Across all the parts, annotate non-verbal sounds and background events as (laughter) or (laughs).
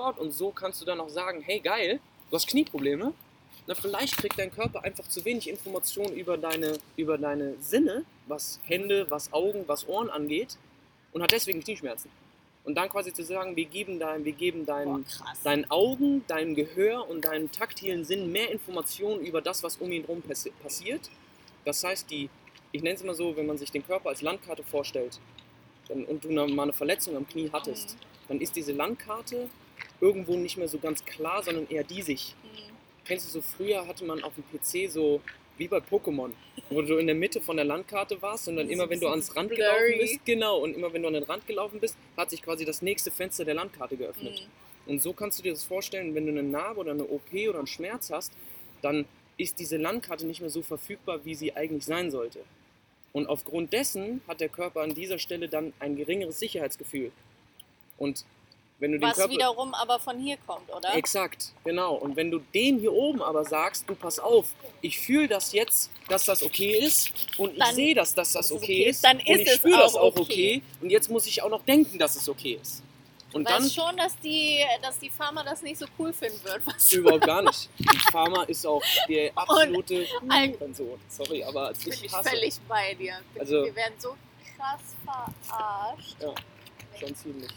Und so kannst du dann auch sagen, hey geil, du hast Knieprobleme. Na, vielleicht kriegt dein Körper einfach zu wenig Informationen über deine, über deine Sinne, was Hände, was Augen, was Ohren angeht und hat deswegen Knieschmerzen. Und dann quasi zu sagen, wir geben, dein, wir geben Boah, deinen, Augen, deinem Gehör und deinen taktilen Sinn mehr Informationen über das, was um ihn herum passi passiert. Das heißt, die, ich nenne es mal so, wenn man sich den Körper als Landkarte vorstellt dann, und du eine, mal eine Verletzung am Knie hattest, Mhm. dann ist diese Landkarte irgendwo nicht mehr so ganz klar, sondern eher diesig. Mhm. Kennst du so, früher hatte man auf dem PC so, wie bei Pokémon, wo du in der Mitte von der Landkarte warst und dann immer, wenn du ans Rand blurry. gelaufen bist, genau, und immer wenn du an den Rand gelaufen bist, hat sich quasi das nächste Fenster der Landkarte geöffnet. Mhm. Und so kannst du dir das vorstellen, wenn du eine Narbe oder eine OP oder einen Schmerz hast, dann ist diese Landkarte nicht mehr so verfügbar, wie sie eigentlich sein sollte. Und aufgrund dessen hat der Körper an dieser Stelle dann ein geringeres Sicherheitsgefühl. Und wenn du den Was Körper wiederum aber von hier kommt, oder? Exakt, genau. Und wenn du dem hier oben aber sagst, du pass auf, ich fühle das jetzt, dass das okay ist und ich Dann- sehe, dass das, das dass es okay okay ist dann und ist ich es spüre das auch okay. okay. und jetzt muss ich auch noch denken, dass es okay ist. Und Du dann weißt schon, dass die, dass die Pharma das nicht so cool finden wird, was überhaupt gar nicht. (laughs) Die Pharma ist auch der absolute Hurensohn. Sorry, aber bin ich ich hasse völlig bei dir. Also- Wir werden so krass verarscht. Ja. schon ziemlich.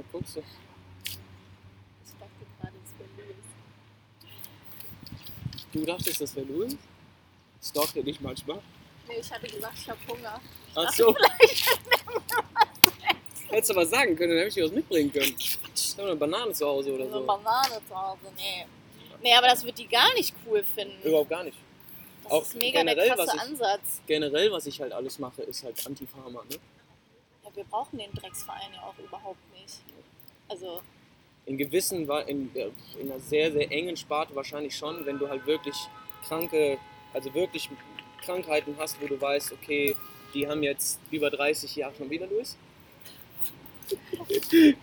Da guckst du. Ich dachte gerade, es wäre Louis. Du dachtest, das wäre Louis? Stalkt er dich manchmal? Nee, ich hatte gesagt, ich habe Hunger. Ach so. Hättest du was sagen können, dann hätte ich dir was mitbringen können. Ich habe eine Banane zu Hause oder So eine. Banane zu Hause, nee. Nee, aber das wird die gar nicht cool finden. Überhaupt gar nicht. Das auch ist mega der generell, krasse was ich- Ansatz. Generell, was ich halt alles mache, ist halt Anti-Pharma. Ne? Ja, wir brauchen den Drecksverein ja auch überhaupt nicht. Also, In gewissen, in, in einer sehr, sehr engen Sparte wahrscheinlich schon, wenn du halt wirklich kranke, also wirklich Krankheiten hast, wo du weißt, okay, die haben jetzt über 30 Jahre schon wieder Luis. (laughs) (laughs)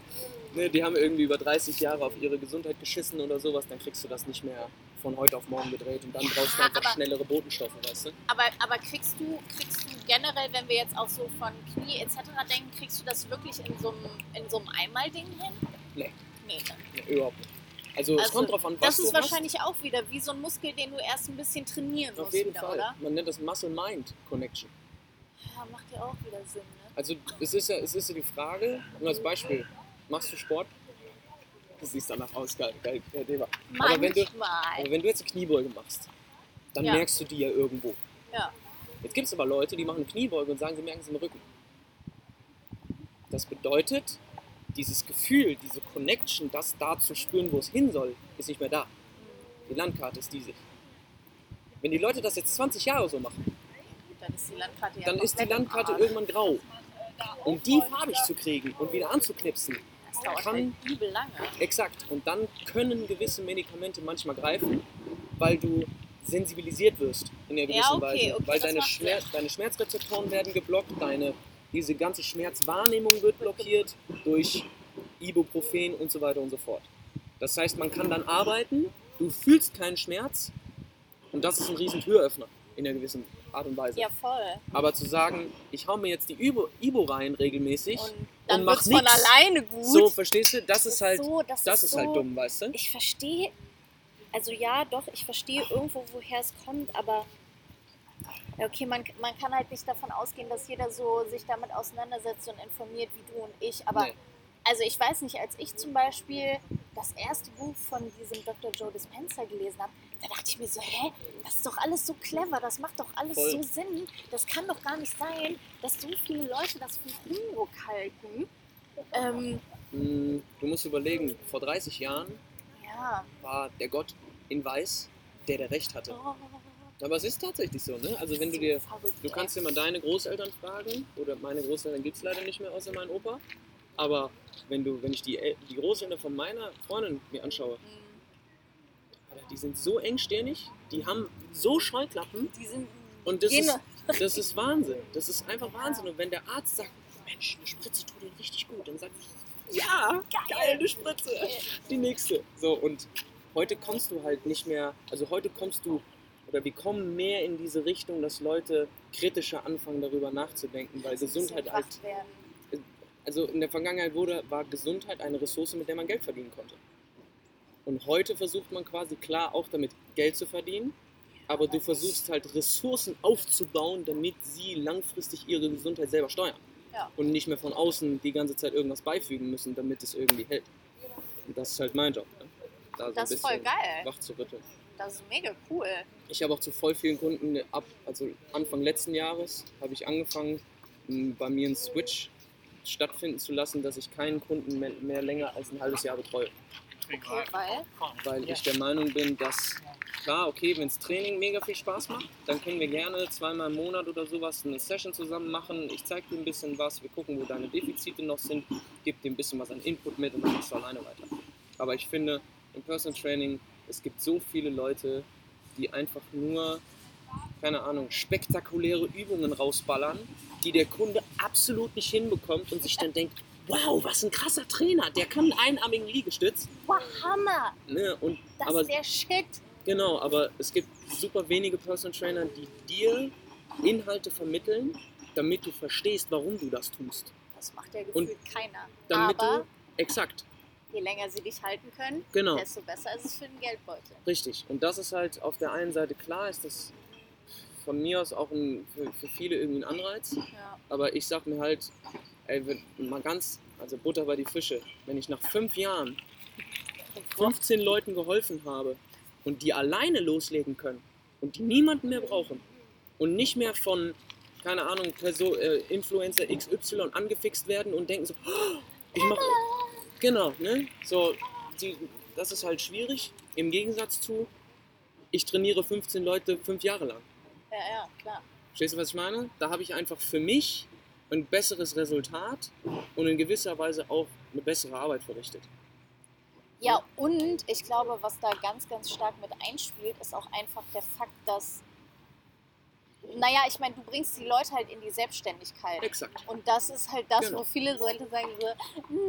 ne, die haben irgendwie über 30 Jahre auf ihre Gesundheit geschissen oder sowas, dann kriegst du das nicht mehr von heute auf morgen gedreht und dann Ja, brauchst du einfach aber- schnellere Botenstoffe, weißt du? aber, aber kriegst du, kriegst du generell, wenn wir jetzt auch so von Knie etc. denken, kriegst du das wirklich in so einem, in so einem Einmal-Ding hin? Nee. Nee, ne? Nee, überhaupt nicht. Also, es Also, kommt drauf an, was Das ist hast. wahrscheinlich auch wieder wie so ein Muskel, den du erst ein bisschen trainieren Auf musst jeden wieder, Fall. oder? Man nennt das Muscle-Mind-Connection. Ja, macht ja auch wieder Sinn, ne? Also es ist ja, es ist ja die Frage, nur als Beispiel, machst du Sport? Du siehst danach aus, geil, geil, kein Thema. Aber wenn du-. Aber wenn du jetzt eine Kniebeuge machst, dann Ja. merkst du die ja irgendwo. Ja. Jetzt gibt es aber Leute, die machen eine Kniebeuge und sagen, sie merken es im Rücken. Das bedeutet, dieses Gefühl, diese Connection, das da zu spüren, wo es hin soll, ist nicht mehr da. Die Landkarte ist diesig. Wenn die Leute das jetzt 20 Jahre so machen, Dann ist die Landkarte ja dann ist die Landkarte irgendwann grau. Um die farbig zu kriegen und wieder anzuknipsen, Das dauert kann- halt übel lange. Exakt. Und dann können gewisse Medikamente manchmal greifen, weil du sensibilisiert wirst in einer Ja, gewissen okay, Weise. okay, weil deine, Schmerz, deine Schmerzrezeptoren werden geblockt, deine, diese ganze Schmerzwahrnehmung wird blockiert durch Ibuprofen und so weiter und so fort. Das heißt, man kann dann arbeiten, du fühlst keinen Schmerz und das ist ein riesen Türöffner in einer gewissen Art und Weise. Ja, voll. Aber zu sagen, ich hau mir jetzt die Ibo, Ibo rein regelmäßig, Und dann mach wird es von alleine gut. so, verstehst du, das ist halt, so, das, das ist ist so, halt dumm, weißt du? Ich verstehe, also ja, doch, ich verstehe irgendwo, woher es kommt, aber okay, man, man kann halt nicht davon ausgehen, dass jeder so sich damit auseinandersetzt und informiert wie du und ich. Aber Nee. also ich weiß nicht, als ich zum Beispiel das erste Buch von diesem Dr. Joe Dispenza gelesen habe, da dachte ich mir so, hä, das ist doch alles so clever, das macht doch alles Voll. so Sinn. Das kann doch gar nicht sein, dass so viele Leute das für Humbug halten. Ähm, Mm, Du musst überlegen, vor 30 Jahren ja. war der Gott in Weiß, der der Recht hatte. Oh, Aber es ist tatsächlich so, ne? Also wenn du dir, du kannst dir mal deine Großeltern fragen, oder meine Großeltern gibt es leider nicht mehr, außer meinen Opa. Aber wenn du, wenn ich die, die Großeltern von meiner Freundin mir anschaue, Mhm. Die sind so engstirnig, die haben so Scheuklappen Die sind und das ist, das ist Wahnsinn. Das ist einfach Wahnsinn. Und wenn der Arzt sagt, Mensch, eine Spritze tut dir richtig gut, dann sag ich, ja, geil, eine Spritze. die nächste. So, und heute kommst du halt nicht mehr, also heute kommst du, oder wir kommen mehr in diese Richtung, dass Leute kritischer anfangen, darüber nachzudenken, weil Gesundheit halt, werden. also in der Vergangenheit wurde, war Gesundheit eine Ressource, mit der man Geld verdienen konnte. Und heute versucht man quasi klar auch damit Geld zu verdienen, aber du versuchst halt Ressourcen aufzubauen, damit sie langfristig ihre Gesundheit selber steuern. Ja. Und nicht mehr von außen die ganze Zeit irgendwas beifügen müssen, damit es irgendwie hält. Und das ist halt mein Job. Ne? Da so Das ist voll geil. Wach zu rütteln. Das ist mega cool. Ich habe auch zu voll vielen Kunden ab, also Anfang letzten Jahres habe ich angefangen, bei mir einen Switch stattfinden zu lassen, dass ich keinen Kunden mehr, mehr länger als ein halbes Jahr betreue. Okay, weil Weil ich der Meinung bin, dass, klar, okay, wenn das Training mega viel Spaß macht, dann können wir gerne zweimal im Monat oder sowas eine Session zusammen machen. Ich zeige dir ein bisschen was, wir gucken, wo deine Defizite noch sind, gebe dir ein bisschen was an Input mit und dann machst du alleine weiter. Aber ich finde, im Personal Training, es gibt so viele Leute, die einfach nur, keine Ahnung, spektakuläre Übungen rausballern, die der Kunde absolut nicht hinbekommt und sich dann denkt, wow, was ein krasser Trainer, der kann einen einarmigen Liegestütz. wow, Hammer. Ne? Und, Das aber ist der Shit. Genau, aber es gibt super wenige Personal Trainer, die dir Inhalte vermitteln, damit du verstehst, warum du das tust. Das macht ja Und gefühlt keiner. Damit Aber du, exakt, je länger sie dich halten können, genau, desto besser ist es für den Geldbeutel. richtig. Und das ist halt auf der einen Seite klar, ist das von mir aus auch ein, für, für viele irgendwie ein Anreiz. Ja. Aber ich sag mir halt, ey, wenn, mal ganz, also Butter bei die Fische, wenn ich nach fünf Jahren 15 Leuten geholfen habe und die alleine loslegen können und die niemanden mehr brauchen und nicht mehr von, keine Ahnung, Perso äh, Influencer XY angefixt werden und denken so, "Oh, ich mache, genau, ne, so, die, das ist halt schwierig im Gegensatz zu, ich trainiere 15 Leute fünf Jahre lang. ja, ja, klar. Verstehst du, was ich meine? Da habe ich einfach für mich ein besseres Resultat und in gewisser Weise auch eine bessere Arbeit verrichtet. Ja, und ich glaube, was da ganz, ganz stark mit einspielt, ist auch einfach der Fakt, dass, naja, ich meine, du bringst die Leute halt in die Selbstständigkeit. Exakt. Und das ist halt das, Genau. wo viele Leute sagen so,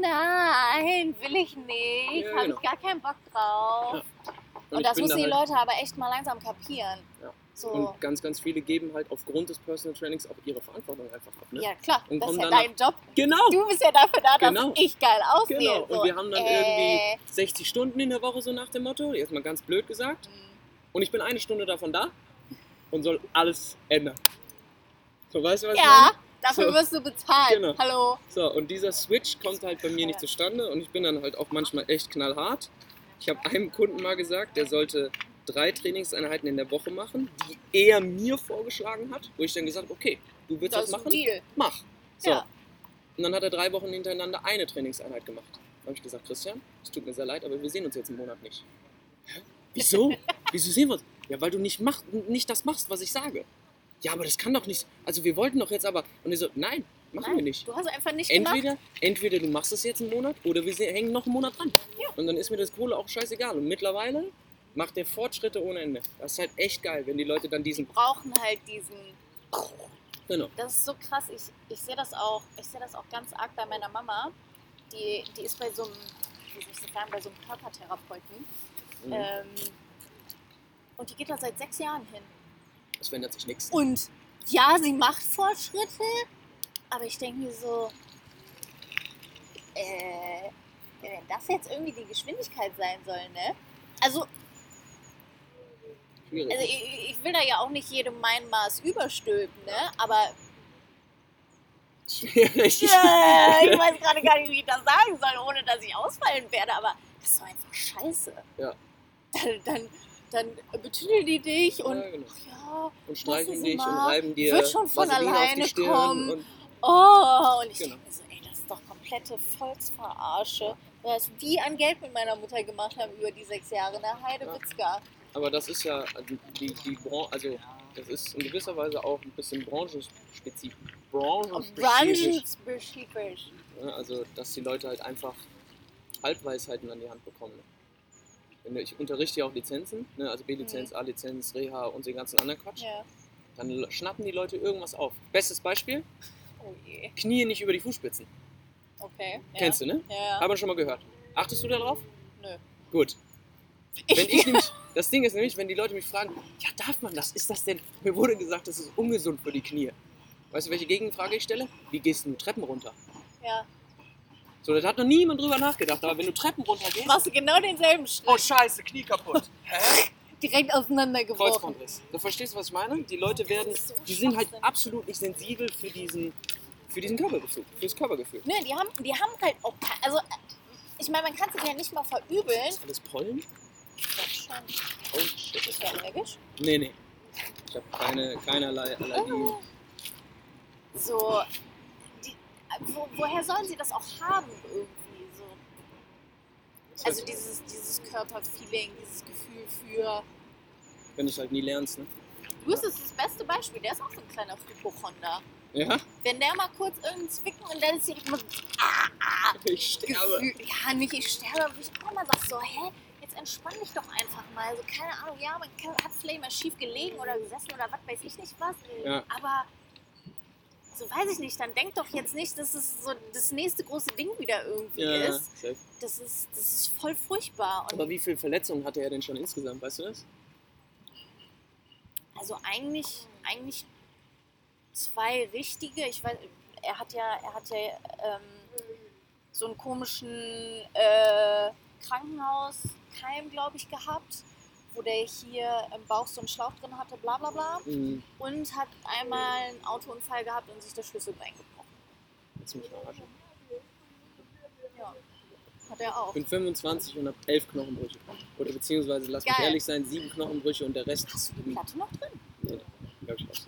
nein, will ich nicht, Ja, habe genau. ich gar keinen Bock drauf. Ja. Und, ich das müssen die halt, Leute aber echt mal langsam kapieren. Ja. So, Und ganz, ganz viele geben halt aufgrund des Personal Trainings auch ihre Verantwortung einfach ab. Ne? ja klar, Und das ist ja dein Job. Genau. Du bist ja dafür da, dass Genau. ich geil aussehe. Genau. So, Und wir haben dann äh, irgendwie 60 Stunden in der Woche, so nach dem Motto, jetzt mal ganz blöd gesagt. Und ich bin eine Stunde davon da und soll alles ändern. So, weißt du, was ich Ja, meine? dafür So. wirst du bezahlt. Genau. Hallo. So, und dieser Switch kommt halt bei mir nicht zustande und ich bin dann halt auch manchmal echt knallhart. Ich habe einem Kunden mal gesagt, der sollte drei Trainingseinheiten in der Woche machen, die er mir vorgeschlagen hat, wo ich dann gesagt habe, okay, du willst Das das, machen? Mach. So. Ja. Und dann hat er drei Wochen hintereinander eine Trainingseinheit gemacht. Dann habe ich gesagt, Christian, es tut mir sehr leid, aber wir sehen uns jetzt im Monat nicht. Hä? Wieso? (laughs) Wieso sehen wir uns? Ja, weil du nicht, mach, nicht das machst, was ich sage. Ja, aber das kann doch nicht. Also wir wollten doch jetzt aber. Und er so, nein, machen wir Nein, nicht. Du hast einfach nicht gemacht. Entweder, entweder du machst es jetzt einen Monat oder wir hängen noch einen Monat dran. Ja. Und dann ist mir das Kohle auch scheißegal. Und mittlerweile macht der Fortschritte ohne Ende. Das ist halt echt geil, wenn die Leute dann diesen. brauchen halt diesen. Genau. Das ist so krass. Ich, ich sehe das auch. Ich sehe das auch ganz arg bei meiner Mama. Die, die ist bei so einem, wie soll ich das sagen, bei so einem Körpertherapeuten. Mhm. Ähm, und die geht da seit sechs Jahren hin. Es verändert sich nichts. Und ja, sie macht Fortschritte, aber ich denke mir so, äh, wenn das jetzt irgendwie die Geschwindigkeit sein soll, ne? Also, Schwierig. also ich, ich will da ja auch nicht jedem mein Maß überstülpen, ne? Aber (laughs) Schwierig. Ja, ich weiß gerade gar nicht, wie ich das sagen soll, ohne dass ich ausfallen werde, aber das ist doch einfach scheiße. Ja. Dann, dann, dann betüdeln die dich und Ja, genau. ja, Und Sie dich und mal. reiben dir Wird schon von Vaseline alleine kommen. Und, oh, und ich Genau. denke mir so, ey, das ist doch komplette Volksverarsche. Was die an Geld mit meiner Mutter gemacht haben über die sechs Jahre, ne? Heide Ja. Aber das ist ja die, die, die Branche, also das ist in gewisser Weise auch ein bisschen branchenspezifisch. Branchenspezifisch. Branchenspezifisch. Ja, also, dass die Leute halt einfach Halbweisheiten an die Hand bekommen. Ich unterrichte ja auch Lizenzen, ne? also B-Lizenz, A-Lizenz, Reha und den ganzen anderen Quatsch. Ja. Dann schnappen die Leute irgendwas auf. Bestes Beispiel, Oh. Knie nicht über die Fußspitzen. Okay. Ja. Kennst du, ne? Ja. Haben wir schon mal gehört. Achtest du da drauf? Nö. Gut. Wenn ich (laughs) nämlich, das Ding ist nämlich, wenn die Leute mich fragen, ja, darf man das? Ist das denn? Mir wurde gesagt, das ist ungesund für die Knie. Weißt du, welche Gegenfrage ich stelle? Wie gehst du Treppen runter? ja. So, da hat noch niemand drüber nachgedacht. Aber wenn du Treppen runtergehst. Machst du genau denselben Schritt. Oh, scheiße, Knie kaputt. Hä? (laughs) Direkt auseinandergebrochen. Kreuzbandriss. Du verstehst, was ich meine? Die Leute werden, Das so die sind halt absolut nicht sensibel für diesen, für diesen Körpergefühl, fürs Körpergefühl. Nö, die haben, die haben halt auch kein, also ich meine, man kann sich ja nicht mal verübeln. Ist alles Pollen? Oh shit. Bist du allergisch? Nee, nee. Ich habe keine, keinerlei Allergien. So, die, wo, woher sollen sie das auch haben irgendwie so? Also dieses, dieses Körperfeeling, dieses Gefühl für. Wenn du es halt nie lernst, ne? Luis ist das beste Beispiel, der ist auch so ein kleiner Hypochonder. Ja? Wenn der mal kurz irgendeinen Zwicken und dann ist direkt mal so ah, ah, Ich sterbe. Gefühl, ja, nicht ich sterbe, wo ich auch mal sag so, hä, entspann dich doch einfach mal. So, keine Ahnung, ja, man kann, hat vielleicht mal schief gelegen oder gesessen oder was weiß ich nicht was. Ja. Aber so weiß ich nicht, dann denk doch jetzt nicht, dass es so das nächste große Ding wieder irgendwie Ja, ist. Das ist. Das ist voll furchtbar. Und Aber wie viele Verletzungen hatte er denn schon insgesamt, weißt du das? also eigentlich, eigentlich zwei richtige. Ich weiß, er hat ja, er hat ja ähm, so einen komischen äh, Krankenhauskeim, glaube ich, gehabt, wo der hier im Bauch so einen Schlauch drin hatte, bla bla bla. Mhm. Und hat einmal einen Autounfall gehabt und sich das Schlüsselbein gebrochen. Mich verarschen. Ja, hat er auch. Ich bin 25 und habe 11 Knochenbrüche. Oder beziehungsweise, lass mich Geil. ehrlich sein, 7 Knochenbrüche und der Rest. Hast du die Platte noch drin? Nee, glaub ich was.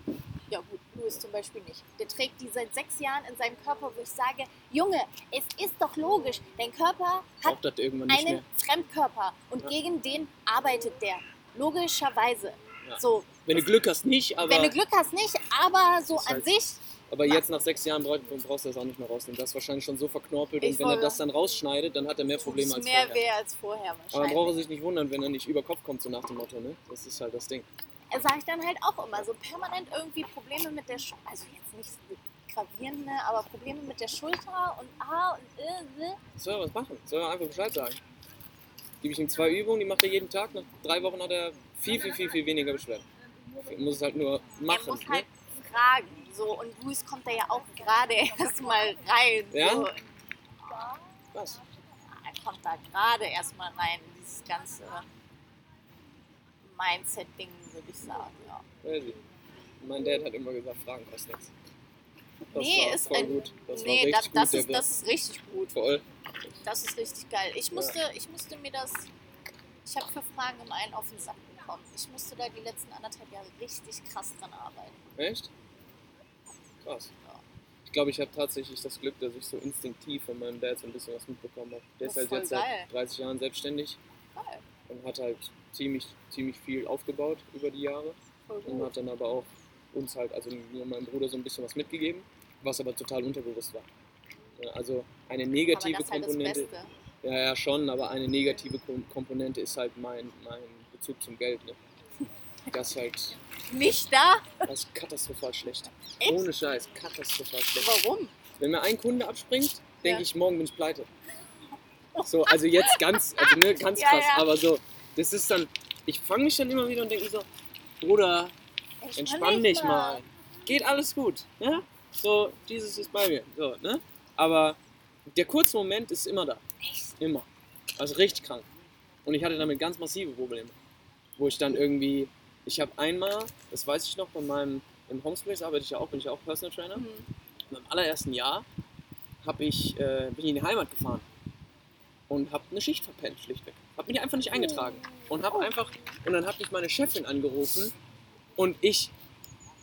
Ja gut, Louis zum Beispiel nicht. Der trägt die seit sechs Jahren in seinem Körper, wo ich sage, Junge, es ist doch logisch, dein Körper hat einen mehr. Fremdkörper und Ja. gegen den arbeitet der. Logischerweise. Ja. So, Wenn du Glück hast, nicht, aber, wenn du Glück hast, nicht, aber so an halt- sich, aber jetzt nach 6 Jahren brauch- brauchst du das auch nicht mehr rausnehmen. Das ist wahrscheinlich schon so verknorpelt Ich und wenn er das dann rausschneidet, dann hat er mehr Probleme als mehr vorher. weh als vorher Aber man wahrscheinlich. braucht er sich nicht wundern, wenn er nicht über Kopf kommt, so nach dem Motto, ne? Das ist halt das Ding. Sage ich dann halt auch immer, so permanent irgendwie Probleme mit der Schulter, also jetzt nicht so gravierend, ne, aber Probleme mit der Schulter und ah und äh. Soll er was machen? Soll er einfach Bescheid sagen? Gebe ich ihm zwei Übungen, die macht er jeden Tag. Nach drei Wochen hat er viel, viel, viel, viel weniger Beschwerden. Er muss es halt nur machen. Er muss ne? halt fragen. So, und Luis kommt da ja auch gerade (laughs) erstmal rein. Ja? So. Was? Er kommt da gerade erstmal rein in dieses ganze Mindset-Ding, würde ich sagen. Ja. Ich. Mein Dad hat immer gesagt, Fragen kostet nichts. Das Nee, ist ein- gut. Das nee, das, das, ist, das ist richtig gut. Voll. Das ist richtig geil. Ich musste, ich musste mir das. Ich habe für Fragen im einen auf den Sack bekommen. Ich musste da die letzten anderthalb Jahre richtig krass dran arbeiten. Echt? Krass. Ja. Ich glaube, ich habe tatsächlich das Glück, dass ich so instinktiv von meinem Dad so ein bisschen was mitbekommen habe. Der ist halt jetzt geil. seit 30 Jahren selbstständig Geil. und hat halt ziemlich, ziemlich viel aufgebaut über die Jahre. Und hat dann aber auch uns halt, also mir und meinem Bruder so ein bisschen was mitgegeben, was aber total unterbewusst war. Also eine Aber negative das ist halt das Komponente, Beste. ja, ja schon, aber eine negative Kom Komponente ist halt mein, mein Bezug zum Geld. Ne? Das ist halt Nicht da? das ist katastrophal schlecht. Echt? Ohne Scheiß, katastrophal schlecht. Warum? Wenn mir ein Kunde abspringt, denke Ja. ich, morgen bin ich pleite. (laughs) So, also jetzt ganz, also ne, ganz Ja, krass, ja. aber so, das ist dann, ich fange mich dann immer wieder und denke mir so, Bruder, entspann dich mal. Geht alles gut. Ne? So, Jesus ist bei mir. So, ne? Aber der kurze Moment ist immer da. Immer. Also richtig krank. Und ich hatte damit ganz massive Probleme. Wo ich dann irgendwie, ich habe einmal, das weiß ich noch, bei meinem, im Homespace arbeite ich ja auch, bin ich ja auch Personal Trainer. Mhm. Meinem allerersten Jahr hab ich, äh, bin ich in die Heimat gefahren und habe eine Schicht verpennt, schlichtweg. Habe mich einfach nicht eingetragen und habe einfach und dann hat mich meine Chefin angerufen und ich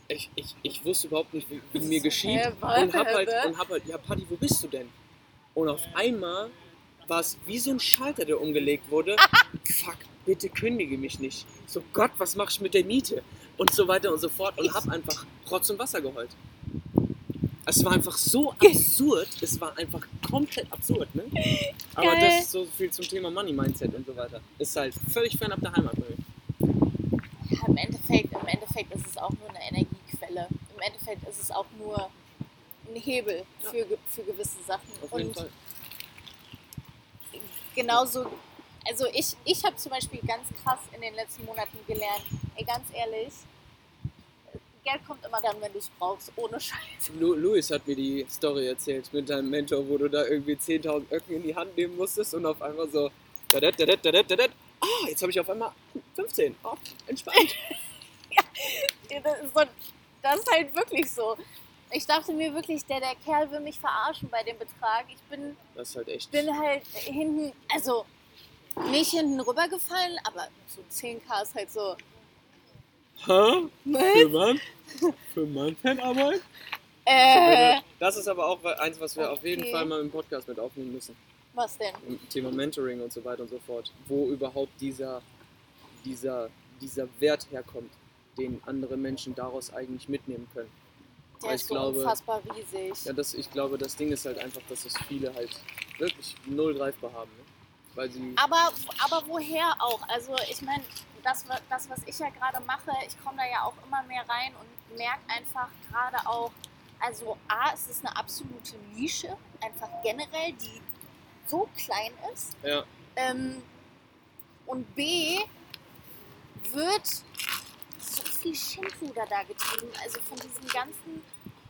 ich, ich, ich wusste überhaupt nicht, wie, mir geschieht und hab halt und hab halt ja Paddy, wo bist du denn? Und auf einmal war es wie so ein Schalter, der umgelegt wurde. (laughs) Fuck, bitte kündige mich nicht. So Gott, was mach ich mit der Miete? Und so weiter und so fort und hab einfach Rotz und Wasser geheult. Es war einfach so (laughs) absurd. Es war einfach komplett absurd, ne? Aber Geil. das ist so viel zum Thema Money Mindset und so weiter. Ist halt völlig fernab der Heimat bei mir. Ja, im Endeffekt, im Endeffekt ist es auch nur eine Energiequelle. Im Endeffekt ist es auch nur ein Hebel Ja. für, ge- für gewisse Sachen. Auf jeden Und Fall. genauso, also ich, ich habe zum Beispiel ganz krass in den letzten Monaten gelernt, ey, ganz ehrlich, Geld kommt immer dann, wenn du es brauchst, ohne Scheiß. Lu Luis hat mir die Story erzählt mit deinem Mentor, wo du da irgendwie 10.000 Öcken in die Hand nehmen musstest und auf einmal so. dadet, dadet, dadet, dadet. Ah, jetzt habe ich auf einmal 15. Oh, entspannt. (laughs) Das ist, so, das ist halt wirklich so. Ich dachte mir wirklich, der, der Kerl will mich verarschen bei dem Betrag. Ich bin, Das ist halt echt. bin halt hinten, also nicht hinten rübergefallen, aber so 10k ist halt so. Hä? Was? Für wann? Für Mannfernarbeit? Äh, Das ist aber auch eins, was wir auf jeden Okay. Fall mal im Podcast mit aufnehmen müssen. was denn? Thema Mentoring und so weiter und so fort. Wo überhaupt dieser, dieser, dieser Wert herkommt, den andere Menschen daraus eigentlich mitnehmen können. Der ist ich so glaube- unfassbar riesig. Ja, das, ich glaube, das Ding ist halt einfach, dass es viele halt wirklich null greifbar haben. Ne? Weil sie. Aber, aber woher auch? Also ich meine, das, das, was ich ja gerade mache, ich komme da ja auch immer mehr rein und merke einfach gerade auch, also A, es ist eine absolute Nische, einfach generell, die so klein ist. Ja, Ähm, und B, wird so viel Schindluder da getrieben. Also von diesen ganzen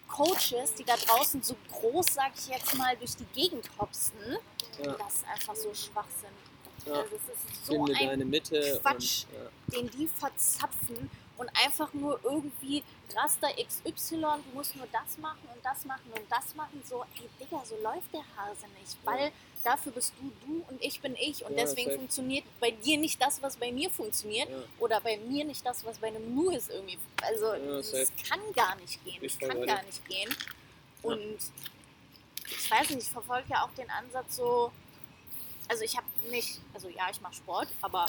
Coaches, die da draußen so groß, sag ich jetzt mal, durch die Gegend hopsen. ja, Das ist einfach so Schwachsinn. Ja. Also es ist so Finde ein deine Mitte. Quatsch. Und, ja. den die verzapfen und einfach nur irgendwie Raster XY, du musst nur das machen und das machen und das machen. So, ey Digga, so läuft der Hase nicht. Weil dafür bist du du und ich bin ich. Und Ja, deswegen safe. funktioniert bei dir nicht das, was bei mir funktioniert. Ja. Oder bei mir nicht das, was bei einem Louis irgendwie. Also, Ja, das safe. kann gar nicht gehen. Das voll kann gar nicht gehen. Und ich weiß nicht, ich verfolge ja auch den Ansatz so. Also, ich habe nicht. Also, ja, ich mache Sport, aber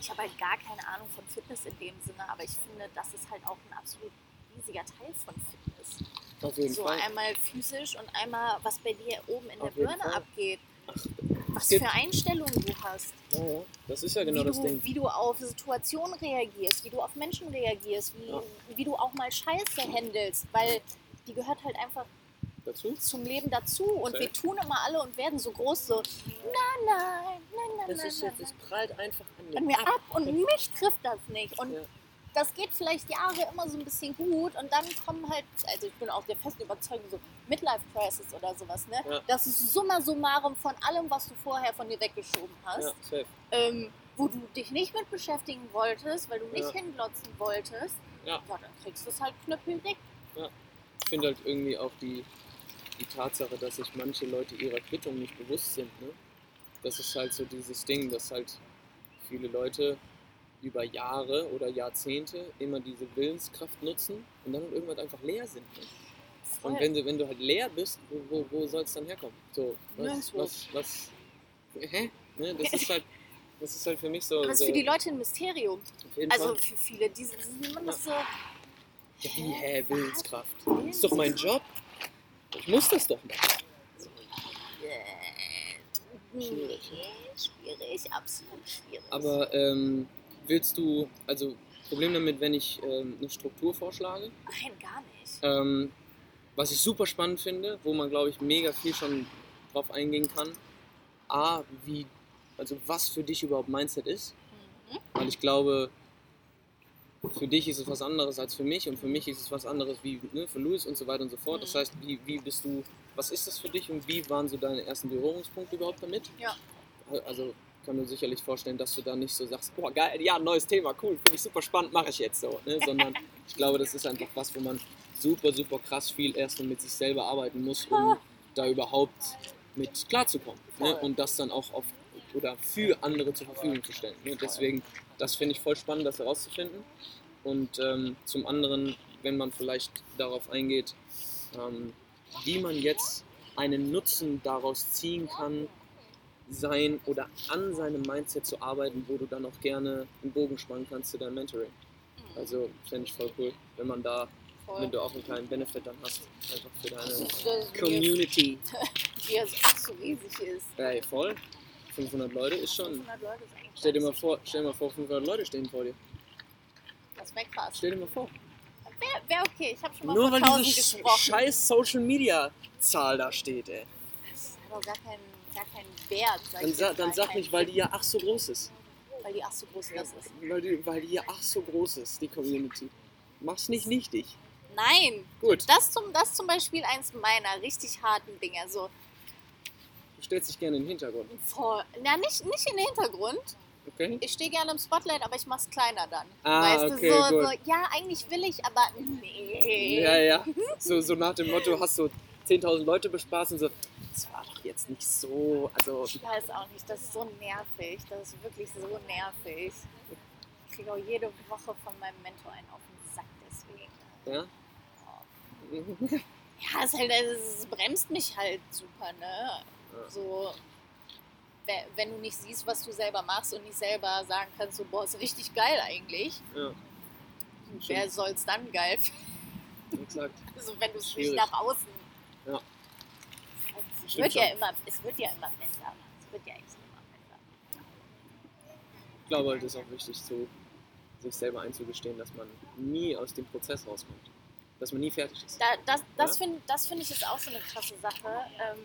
ich habe halt gar keine Ahnung von Fitness in dem Sinne, aber ich finde, das ist halt auch ein absolut riesiger Teil von Fitness. Auf jeden So Fall. einmal physisch und einmal, was bei dir oben in Auf der Birne Fall. abgeht. Ach, Was für Einstellungen du hast. ja, ja. Das ist ja genau wie, das du, Ding. wie du auf Situationen reagierst, wie du auf Menschen reagierst, wie, Ja. wie du auch mal Scheiße handelst, weil die gehört halt einfach Dazu? zum Leben dazu und wir tun immer alle und werden so groß so, nein, nein, nein, nein, Das ist jetzt, es nein. prallt einfach an an mir ab und mich trifft das nicht. Und Ja. das geht vielleicht Jahre immer so ein bisschen gut und dann kommen halt, also ich bin auch der festen Überzeugung, so Midlife Crisis oder sowas, ne? Ja. Das ist summa summarum von allem, was du vorher von dir weggeschoben hast, Ja, ähm, wo du dich nicht mit beschäftigen wolltest, weil du nicht Ja. hinglotzen wolltest. Ja. dann kriegst du es halt knüppeldick. Ich finde halt irgendwie auch die, die Tatsache, dass sich manche Leute ihrer Quittung nicht bewusst sind. Ne? Das ist halt so dieses Ding, dass halt viele Leute über Jahre oder Jahrzehnte immer diese Willenskraft nutzen und dann halt irgendwann einfach leer sind. Ne? Und wenn du, wenn du halt leer bist, wo, wo, wo soll es dann herkommen? So, was, was, was, hä? Ne? Das ist halt, das ist halt für mich so. Aber das so ist für die Leute ein Mysterium. Also für viele, die sind immer noch so. Ja, wie, hä, Willenskraft? Das ist doch mein Job. Ich muss das doch machen. Nee, schwierig, absolut schwierig. Aber ähm, willst du, also Problem damit, wenn ich ähm, eine Struktur vorschlage, Nein, gar nicht. ähm, was ich super spannend finde, wo man glaube ich mega viel schon drauf eingehen kann. A, wie, also was für dich überhaupt Mindset ist, Mhm. weil ich glaube, für dich ist es was anderes als für mich und für mich ist es was anderes wie ne, für Louis und so weiter und so fort. Das Mhm. heißt, wie, wie bist du, was ist das für dich und wie waren so deine ersten Berührungspunkte überhaupt damit? Ja. Also kann mir sicherlich vorstellen, dass du da nicht so sagst, boah geil, ja, neues Thema, cool, finde ich super spannend, mache ich jetzt so. Ne? (laughs) Sondern ich glaube, das ist einfach was, wo man super, super krass viel erst mal mit sich selber arbeiten muss, um da überhaupt mit klarzukommen. Ne? Und das dann auch auf oder für andere zur Verfügung zu stellen. Ne? Deswegen, das finde ich voll spannend, das herauszufinden. Und ähm, zum anderen, wenn man vielleicht darauf eingeht, ähm, wie man jetzt einen Nutzen daraus ziehen kann, sein oder an seinem Mindset zu arbeiten, wo du dann auch gerne einen Bogen spannen kannst zu deinem Mentoring. Mhm. Also fände ich voll cool, wenn man da, Voll. wenn du auch einen kleinen Benefit dann hast, einfach für deine Community. (laughs) Wie er so, riesig ist. Ey, voll. 500 Leute ist schon. 500 Leute ist Stell dir mal vor, stell dir mal vor, 500 Leute stehen vor dir. Das wäre krass. Stell dir mal vor. Wäre wär okay, ich habe schon mal Nur weil 1000 diese gesprochen. scheiß Social Media Zahl da steht, ey. Das hat auch gar keinen, gar keinen Wert. Sag Dann, ich sa dann sag Kein nicht, weil die ja ach so groß ist. Weil die ach so groß das ist. Weil die, weil die ja ach so groß ist, die Community. mach's nicht nichtig. Nein, Gut, das zum, das zum Beispiel eins meiner richtig harten Dinge. So, du stellst dich gerne in den Hintergrund. vor, na, nicht, nicht in den Hintergrund. Okay? Ich stehe gerne im Spotlight, aber ich mach's kleiner dann. Ah, weißt okay, du, so, so, ja, eigentlich will ich, aber nee. Ja, ja. (laughs) So, so nach dem Motto, hast du 10.000 Leute bespaßt und so, das war doch jetzt nicht so, also, Ich weiß auch nicht, das ist so nervig. Das ist wirklich so nervig. Ich kriege auch jede Woche von meinem Mentor einen auf den Sack deswegen. ja? Ja, es, halt, es bremst mich halt super, ne? Ja. So, wenn du nicht siehst, was du selber machst und nicht selber sagen kannst, so, boah, ist richtig geil eigentlich. Ja, Wer soll's dann geil finden? exakt. (laughs) Also, wenn du es nicht nach außen. Ja. Es wird, ja immer, es wird ja immer besser. Es wird ja echt immer besser. Ich glaube halt, es ist auch wichtig, so, sich selber einzugestehen, dass man nie aus dem Prozess rauskommt. Dass man nie fertig ist. Da, das das finde find ich ist auch so eine krasse Sache. Ähm,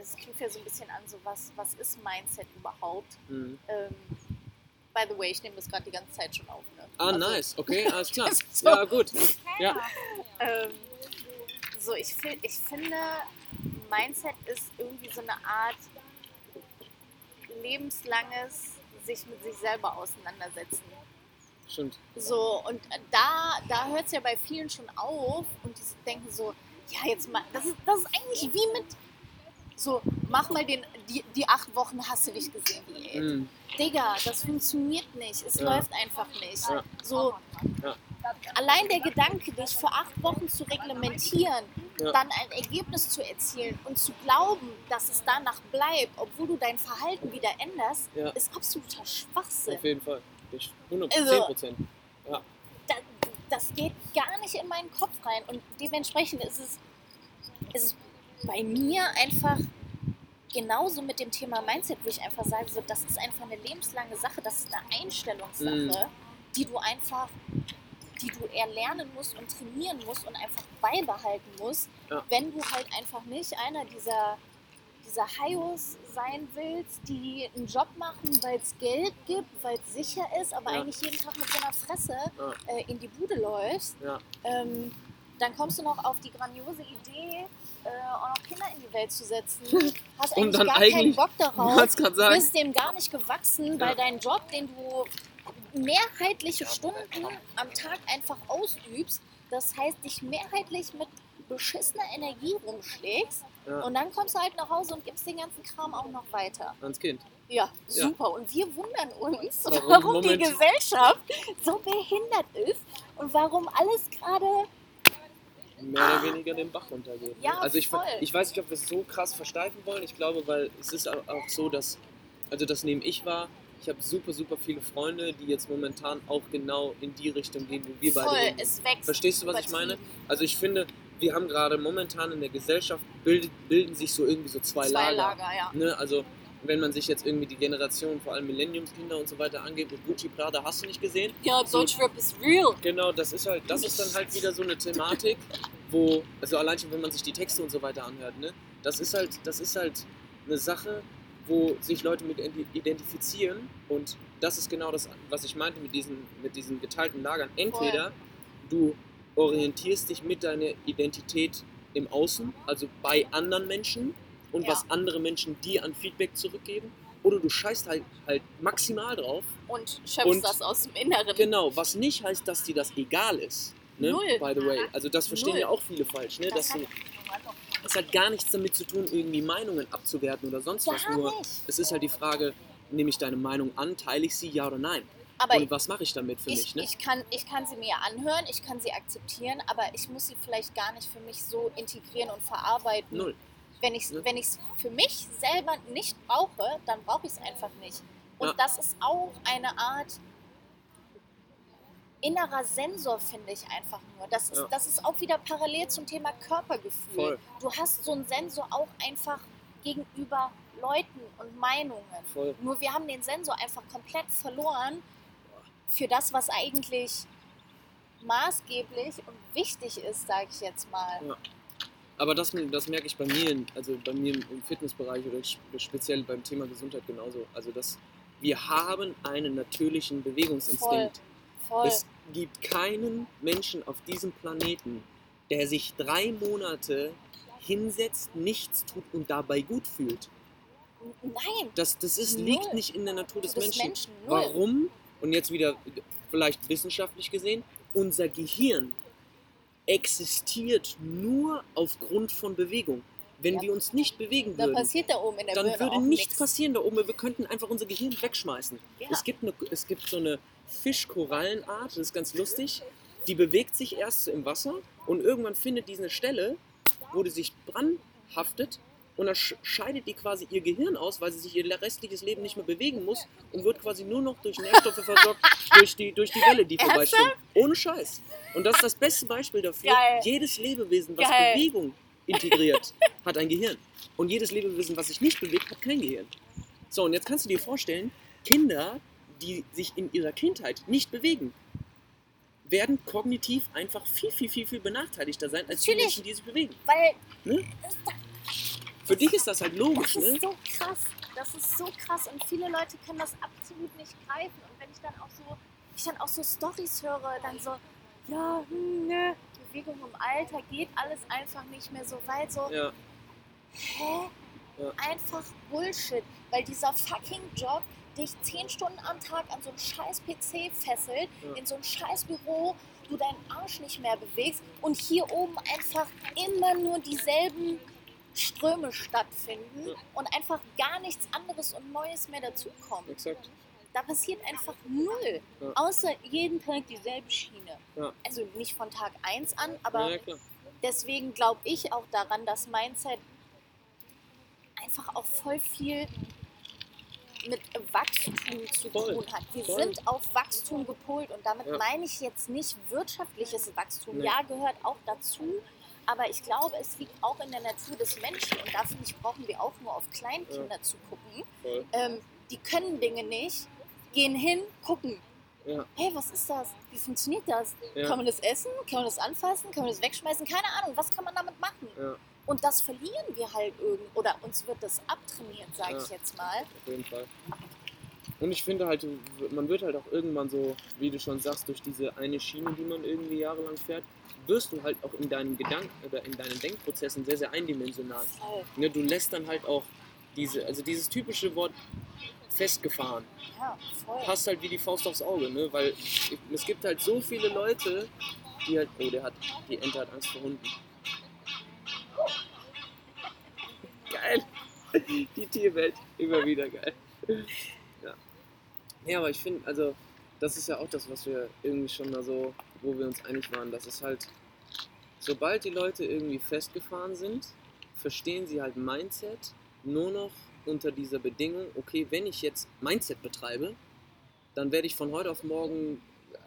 es klingt ja so ein bisschen an, so was, was ist Mindset überhaupt? Mhm. Ähm, by the way, ich nehme das gerade die ganze Zeit schon auf. Ne? Ah, Also, nice, okay, (laughs) alles klar. So. Ja, gut. Ja, Ähm, so, ich, ich finde, Mindset ist irgendwie so eine Art lebenslanges sich mit sich selber auseinandersetzen. stimmt. So, und da, da hört es ja bei vielen schon auf und die denken so, ja, jetzt mal, das ist, das ist eigentlich wie mit, so, mach mal den, die, die acht Wochen hast du dich gesehen, Diät. Mhm. Digga, das funktioniert nicht, es Ja. läuft einfach nicht. Ja. So, Ja. allein der Gedanke, dich für acht Wochen zu reglementieren, Ja. dann ein Ergebnis zu erzielen und zu glauben, dass es danach bleibt, obwohl du dein Verhalten wieder änderst, Ja. ist absoluter Schwachsinn. Auf jeden Fall. Ich 100 Also- Prozent. da, das geht gar nicht in meinen Kopf rein. Und dementsprechend ist es, ist es bei mir einfach genauso mit dem Thema Mindset, wo ich einfach sage, so, das ist einfach eine lebenslange Sache, das ist eine Einstellungssache, die du einfach, die du erlernen musst und trainieren musst und einfach beibehalten musst, Ja. wenn du halt einfach nicht einer dieser dieser Haios sein willst, die einen Job machen, weil es Geld gibt, weil es sicher ist, aber Ja. eigentlich jeden Tag mit so einer Fresse Ja. äh, in die Bude läufst, ähm, dann kommst du noch auf die grandiose Idee, äh, auch noch Kinder in die Welt zu setzen. (laughs) Hast eigentlich gar keinen eigentlich- Bock Du darauf, (laughs) sagen. bist dem gar nicht gewachsen, weil Ja. dein Job, den du mehrheitliche Stunden am Tag einfach ausübst, das heißt, dich mehrheitlich mit beschissener Energie rumschlägst Ja. und dann kommst du halt nach Hause und gibst den ganzen Kram auch noch weiter. Ans Kind. Ja, super. Und wir wundern uns, Warum warum, die Gesellschaft so behindert ist und warum alles gerade mehr oder weniger den Bach runtergeht. Ah. Ja, also ich, voll. ich weiß nicht, ob wir es so krass versteifen wollen. Ich glaube, weil es ist auch so, dass, also das nehme ich wahr, ich habe super, super viele Freunde, die jetzt momentan auch genau in die Richtung gehen, wo wir beide voll, gehen. es wächst. Verstehst du, was ich meine? Also ich finde, wir haben gerade momentan in der Gesellschaft, bildet, bilden sich so irgendwie so zwei, Zwei Lager. Lager, ja. Ne? Also wenn man sich jetzt irgendwie die Generation, vor allem Millenniumskinder und so weiter angeht, mit Gucci Prada hast du nicht gesehen. Ja, Deutschrap ist real. Genau, das ist halt, das ist dann halt wieder so eine Thematik, wo, also allein schon, wenn man sich die Texte und so weiter anhört, ne, das ist halt, das ist halt eine Sache, wo sich Leute mit identi- identifizieren und das ist genau das, was ich meinte mit diesen, mit diesen geteilten Lagern. Entweder du orientierst dich mit deiner Identität im Außen, also bei anderen Menschen und Ja. was andere Menschen dir an Feedback zurückgeben, oder du scheißt halt, halt maximal drauf Und schöpfst Und- das aus dem Inneren. Genau, was nicht heißt, dass dir das egal ist. Ne? Null. By the way. Also das verstehen Null. ja auch viele falsch. Ne? Das Dass du, das hat gar nichts damit zu tun, irgendwie Meinungen abzuwerten oder sonst was. Gar Nur nicht. es ist halt die Frage, nehme ich deine Meinung an, teile ich sie, ja oder nein? Aber Und was mache ich damit für ich, mich? Ne? ich, kann, ich kann sie mir anhören, ich kann sie akzeptieren, aber ich muss sie vielleicht gar nicht für mich so integrieren und verarbeiten. Null. Wenn ich es Ne? wenn ich's für mich selber nicht brauche, dann brauche ich es einfach nicht. Und Ja. das ist auch eine Art innerer Sensor, finde ich einfach nur. Das ist, Ja. das ist auch wieder parallel zum Thema Körpergefühl. Voll. Du hast so einen Sensor auch einfach gegenüber Leuten und Meinungen. Voll. Nur wir haben den Sensor einfach komplett verloren für das, was eigentlich maßgeblich und wichtig ist, sage ich jetzt mal. Ja. Aber das, das merke ich bei mir, also bei mir im- Fitnessbereich oder sp- speziell beim Thema Gesundheit genauso. Also dass wir haben einen natürlichen Bewegungsinstinkt. Voll. Es gibt keinen Menschen auf diesem Planeten, der sich drei Monate hinsetzt, nichts tut und dabei gut fühlt. Nein, Das, das ist, Null. liegt nicht in der Natur des des Menschen. Menschen. Warum? Und jetzt wieder vielleicht wissenschaftlich gesehen, unser Gehirn existiert nur aufgrund von Bewegung. Wenn Ja. wir uns nicht bewegen würden, da dann Birne würde nichts passieren da oben. Wir könnten einfach unser Gehirn wegschmeißen. Ja. Es, gibt eine, es gibt so eine Fischkorallenart, das ist ganz lustig. Die bewegt sich erst im Wasser und irgendwann findet die eine Stelle, wo die sich dran haftet und dann sch- scheidet die quasi ihr Gehirn aus, weil sie sich ihr restliches Leben nicht mehr bewegen muss und wird quasi nur noch durch Nährstoffe versorgt (laughs) durch die, durch die Welle, die vorbeischwimmt. Ohne Scheiß. Und das ist das beste Beispiel dafür. Geil. Jedes Lebewesen, was Geil. Bewegung integriert, (laughs) hat ein Gehirn. Und jedes Lebewesen, was sich nicht bewegt, hat kein Gehirn. So, und jetzt kannst du dir vorstellen, Kinder, die sich in ihrer Kindheit nicht bewegen, werden kognitiv einfach viel, viel, viel, viel benachteiligter sein als die. Menschen, die sich bewegen. Weil Ne? Für dich ist das halt das logisch, ist ne? so krass. Das ist so krass und viele Leute können das absolut nicht greifen. Und wenn ich dann auch so, ich dann auch so Stories höre, dann so, ja, hm, ne, Bewegung im Alter geht alles einfach nicht mehr so weit. So, Ja, hä? Ja. Einfach Bullshit. Weil dieser fucking Job dich zehn Stunden am Tag an so einen scheiß PC fesselt, Ja. in so ein scheiß Büro, du deinen Arsch nicht mehr bewegst und hier oben einfach immer nur dieselben Ströme stattfinden Ja. und einfach gar nichts anderes und Neues mehr dazukommt. exakt. Da passiert einfach null. Ja. Außer jeden Tag dieselbe Schiene. Ja. Also nicht von Tag 1 an, aber deswegen glaube ich auch daran, dass Mindset einfach auch voll viel mit Wachstum zu Voll, tun hat. Wir voll. sind auf Wachstum gepolt und damit Ja. meine ich jetzt nicht wirtschaftliches Wachstum. Nee. Ja, gehört auch dazu. Aber ich glaube, es liegt auch in der Natur des Menschen und dafür nicht brauchen wir auch nur auf Kleinkinder zu gucken. Ähm, die können Dinge nicht, gehen hin, gucken. Ja, Hey, was ist das? Wie funktioniert das? Ja. Kann man das essen? Kann man das anfassen? Kann man das wegschmeißen? Keine Ahnung. Was kann man damit machen? ja, Und das verlieren wir halt irgend oder uns wird das abtrainiert, sage Ja. ich jetzt mal. auf jeden Fall. Und ich finde halt, man wird halt auch irgendwann so, wie du schon sagst, durch diese eine Schiene, die man irgendwie jahrelang fährt, wirst du halt auch in deinem Gedanken oder in deinen Denkprozessen sehr, sehr eindimensional. Ne, du lässt dann halt auch diese, also dieses typische Wort festgefahren, Ja, voll. passt halt wie die Faust aufs Auge, ne? Weil es gibt halt so viele Leute, die halt, oh, der hat, die Ente hat Angst vor Hunden. Geil. Die Tierwelt, immer wieder geil. Ja. Aber ich finde, also, das ist ja auch das, was wir irgendwie schon mal so, wo wir uns einig waren, dass es halt, sobald die Leute irgendwie festgefahren sind, verstehen sie halt Mindset nur noch unter dieser Bedingung, okay, wenn ich jetzt Mindset betreibe, dann werde ich von heute auf morgen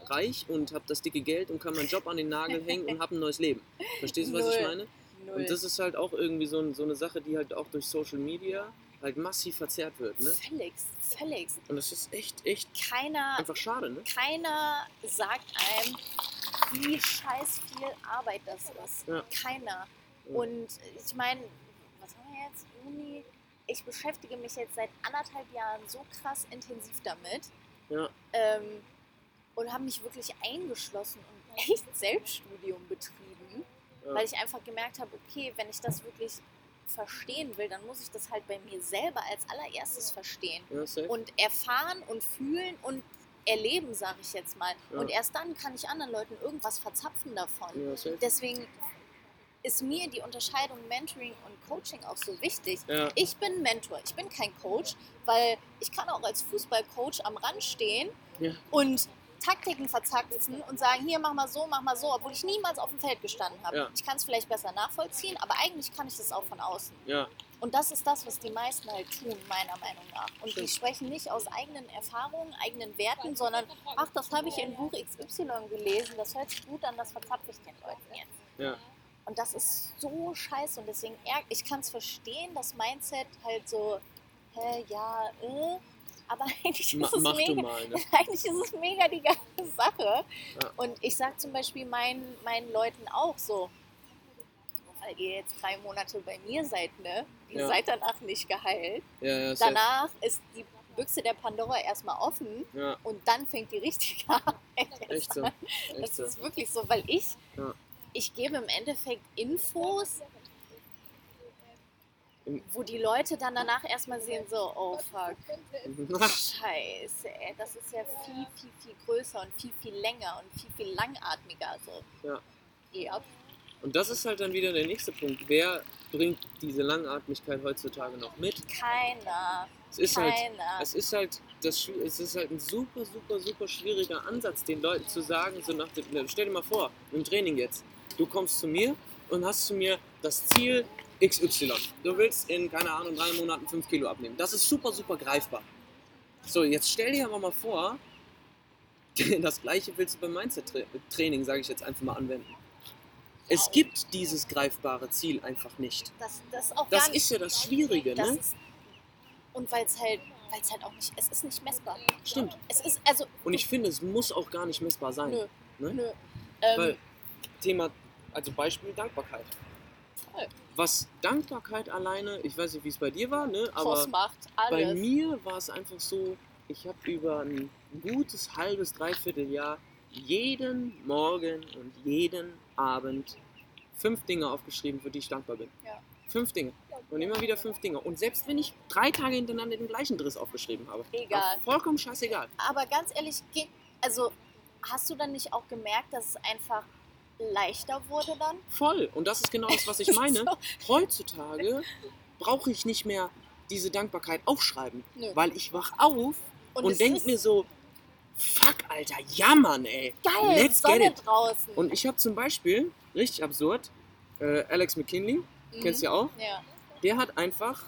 reich und habe das dicke Geld und kann meinen Job an den Nagel hängen und habe ein neues Leben. Verstehst du, was ich Null. meine? Null. Und das ist halt auch irgendwie so, so eine Sache, die halt auch durch Social Media halt massiv verzerrt wird. Ne? völlig, völlig. Und das ist echt, echt Keiner, einfach schade. Ne? keiner sagt einem, wie scheiß viel Arbeit das ist. Ja. Keiner. Ja. Und ich meine, was haben wir jetzt? Juni? Ich beschäftige mich jetzt seit anderthalb Jahren so krass intensiv damit. Ja. ähm, und habe mich wirklich eingeschlossen und echt Selbststudium betrieben, weil ich einfach gemerkt habe, okay, wenn ich das wirklich verstehen will, dann muss ich das halt bei mir selber als allererstes verstehen Ja, und erfahren und fühlen und erleben, sage ich jetzt mal. Ja. Und erst dann kann ich anderen Leuten irgendwas verzapfen davon. ja. Deswegen ist mir die Unterscheidung Mentoring und Coaching auch so wichtig. Ja, Ich bin Mentor, ich bin kein Coach, weil ich kann auch als Fußballcoach am Rand stehen Ja. und Taktiken verzapfen und sagen, hier mach mal so, mach mal so, obwohl ich niemals auf dem Feld gestanden habe. Ja. Ich kann es vielleicht besser nachvollziehen, aber eigentlich kann ich das auch von außen. ja, Und das ist das, was die meisten halt tun, meiner Meinung nach. Und die Stimmt. sprechen nicht aus eigenen Erfahrungen, eigenen Werten, sondern, ach, das habe ich in Buch XY gelesen, das hört sich gut an, das verzapfe ich den Leuten jetzt. ja, Und das ist so scheiße und deswegen, ich kann es verstehen, das Mindset halt so, hä, ja, äh, aber (laughs) eigentlich ist, es mega, mal. Ne? (laughs) eigentlich ist es mega die geile Sache. Ja. Und ich sag zum Beispiel meinen, meinen Leuten auch so, weil ihr jetzt drei Monate bei mir seid, ne? Ihr Ja. seid danach nicht geheilt. Ja. Danach ist die Büchse der Pandora erstmal offen und dann fängt die richtige (laughs) Arbeit echt so. an. Echt Das so. ist wirklich so, weil ich, ich gebe im Endeffekt Infos, wo die Leute dann danach erstmal sehen, so, oh fuck, scheiße, ey, das ist ja viel, viel, viel größer und viel, viel länger und viel, viel langatmiger. So. Ja. Ja. Und das ist halt dann wieder der nächste Punkt. Wer bringt diese Langatmigkeit heutzutage noch mit? Keiner, Es ist halt, keiner. es ist halt, das, es ist halt ein super, super, super schwieriger Ansatz, den Leuten zu sagen, so nach dem, stell dir mal vor, im Training jetzt, du kommst zu mir und hast zu mir das Ziel XY. Du willst in, keine Ahnung, drei Monaten 5 Kilo abnehmen. Das ist super, super greifbar. So, jetzt stell dir aber mal vor, (laughs) das gleiche willst du beim Mindset-Training, sage ich jetzt einfach mal, anwenden. Es gibt dieses greifbare Ziel einfach nicht. Das, das ist auch Das ist ja das Schwierige, das ne? ist, und weil es halt, weil es halt auch nicht, es ist nicht messbar. Stimmt. Es ist, also, Und ich finde, es muss auch gar nicht messbar sein. nö, ne? nö. Ähm, Weil Thema, also Beispiel Dankbarkeit. Voll. Was Dankbarkeit alleine, ich weiß nicht, wie es bei dir war, ne? aber macht bei alles. mir war es einfach so, ich habe über ein gutes halbes, dreiviertel Jahr jeden Morgen und jeden Abend fünf Dinge aufgeschrieben, für die ich dankbar bin. Ja. Fünf Dinge. Und immer wieder fünf Dinge. Und selbst wenn ich drei Tage hintereinander den gleichen Driss aufgeschrieben habe, Egal. vollkommen scheißegal. Aber ganz ehrlich, also hast du dann nicht auch gemerkt, dass es einfach leichter wurde dann? Voll. Und das ist genau das, was ich (laughs) meine. So. Heutzutage brauche ich nicht mehr diese Dankbarkeit aufschreiben, Nö. weil ich wach auf und, es denk ist mir so, fuck, Alter, ja, Mann, ey. geil, let's Sonne get it. draußen. Und ich habe zum Beispiel, richtig absurd, äh, Alex McKinley, Mhm. kennst du ja auch, Ja. der hat einfach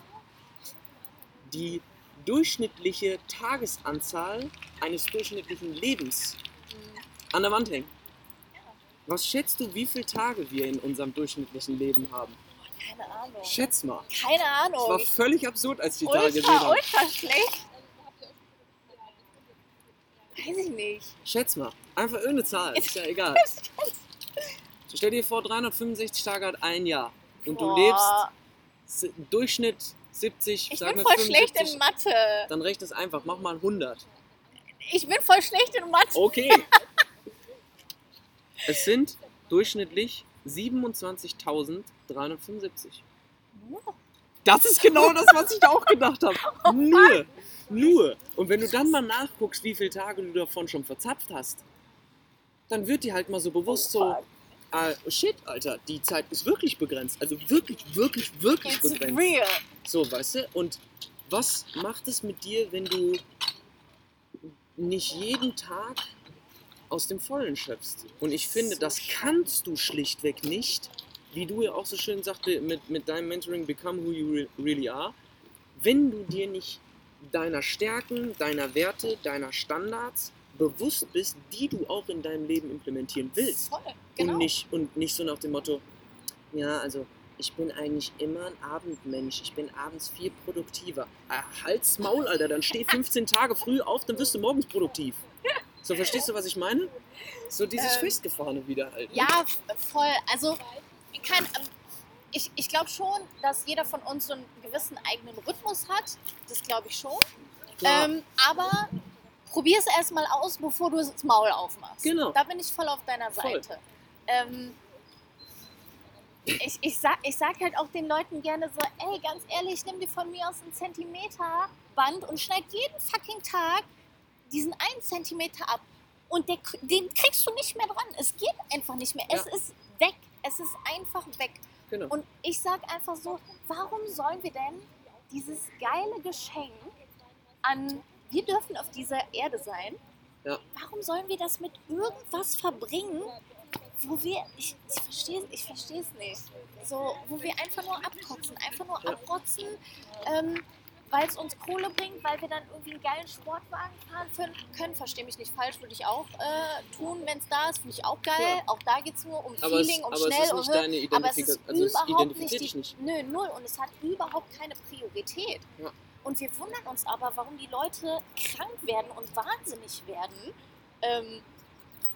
die durchschnittliche Tagesanzahl eines durchschnittlichen Lebens Mhm. an der Wand hängen. Was schätzt du, wie viele Tage wir in unserem durchschnittlichen Leben haben? Keine Ahnung. Schätz mal. Keine Das war Ahnung. völlig absurd, als die Tage gesehen habe. ultra schlecht. Weiß ich nicht. Schätz mal. Einfach irgendeine Zahl. Ist ja egal. (laughs) Stell dir vor, 365 Tage hat ein Jahr. Und du Boah, lebst s- Durchschnitt 70, Ich sagen bin wir voll schlecht 75. in Mathe. Dann rechne es einfach. Mach mal 100. Ich bin voll schlecht in Mathe. Okay. (laughs) es sind durchschnittlich 27.375. Das ist genau das, was ich da auch gedacht habe. (laughs) Nur. Nur. Und wenn du dann mal nachguckst, wie viele Tage du davon schon verzapft hast, dann wird dir halt mal so bewusst so, ah, shit, Alter, die Zeit ist wirklich begrenzt. Also wirklich, wirklich, wirklich It's begrenzt. real. So, weißt du? Und was macht es mit dir, wenn du nicht jeden Tag aus dem Vollen schöpfst? Und ich finde, das kannst du schlichtweg nicht, wie du ja auch so schön sagte, mit, mit deinem Mentoring Become Who You Re- Really Are, wenn du dir nicht deiner Stärken, deiner Werte, deiner Standards bewusst bist, die du auch in deinem Leben implementieren willst. Voll. Genau. Und, nicht, und nicht so nach dem Motto, ja, also ich bin eigentlich immer ein Abendmensch, ich bin abends viel produktiver. Ah, halt's Maul, Alter, dann steh 15 Tage früh auf, dann wirst du morgens produktiv. So, verstehst du, was ich meine? So dieses Ähm, Festgefahrene wieder halt. ne? Ja, voll. Also, kein, ähm, ich, ich glaube schon, dass jeder von uns so einen gewissen eigenen Rhythmus hat. Das glaube ich schon. Ähm, aber probier es erstmal aus, bevor du das Maul aufmachst. Genau. Da bin ich voll auf deiner. Seite. Ähm, ich, ich, sag, ich sag halt auch den Leuten gerne so, ey, ganz ehrlich, nimm dir von mir aus einen Zentimeter Band und schneid jeden fucking Tag diesen einen Zentimeter ab. Und der, den kriegst du nicht mehr dran. Es geht einfach nicht mehr. Es Ja. ist weg. Es ist einfach weg. genau. Und ich sag einfach so, warum sollen wir denn dieses geile Geschenk an, wir dürfen auf dieser Erde sein, Ja. warum sollen wir das mit irgendwas verbringen, wo wir, ich, ich verstehe ich es nicht, so, wo wir einfach nur abkotzen, einfach nur abrotzen, ähm, weil es uns Kohle bringt, weil wir dann irgendwie einen geilen Sportwagen fahren können, können verstehe mich nicht falsch, würde ich auch äh, tun, wenn es da ist, finde ich auch geil. Ja. Auch da geht es nur um aber es, Feeling, um aber schnell es ist und nicht deine aber es ist Identifikation. Also es überhaupt identifiziert nicht dich die, nicht. Nö, null. Und es hat überhaupt keine Priorität. Ja. Und wir wundern uns aber, warum die Leute krank werden und wahnsinnig werden. Ähm,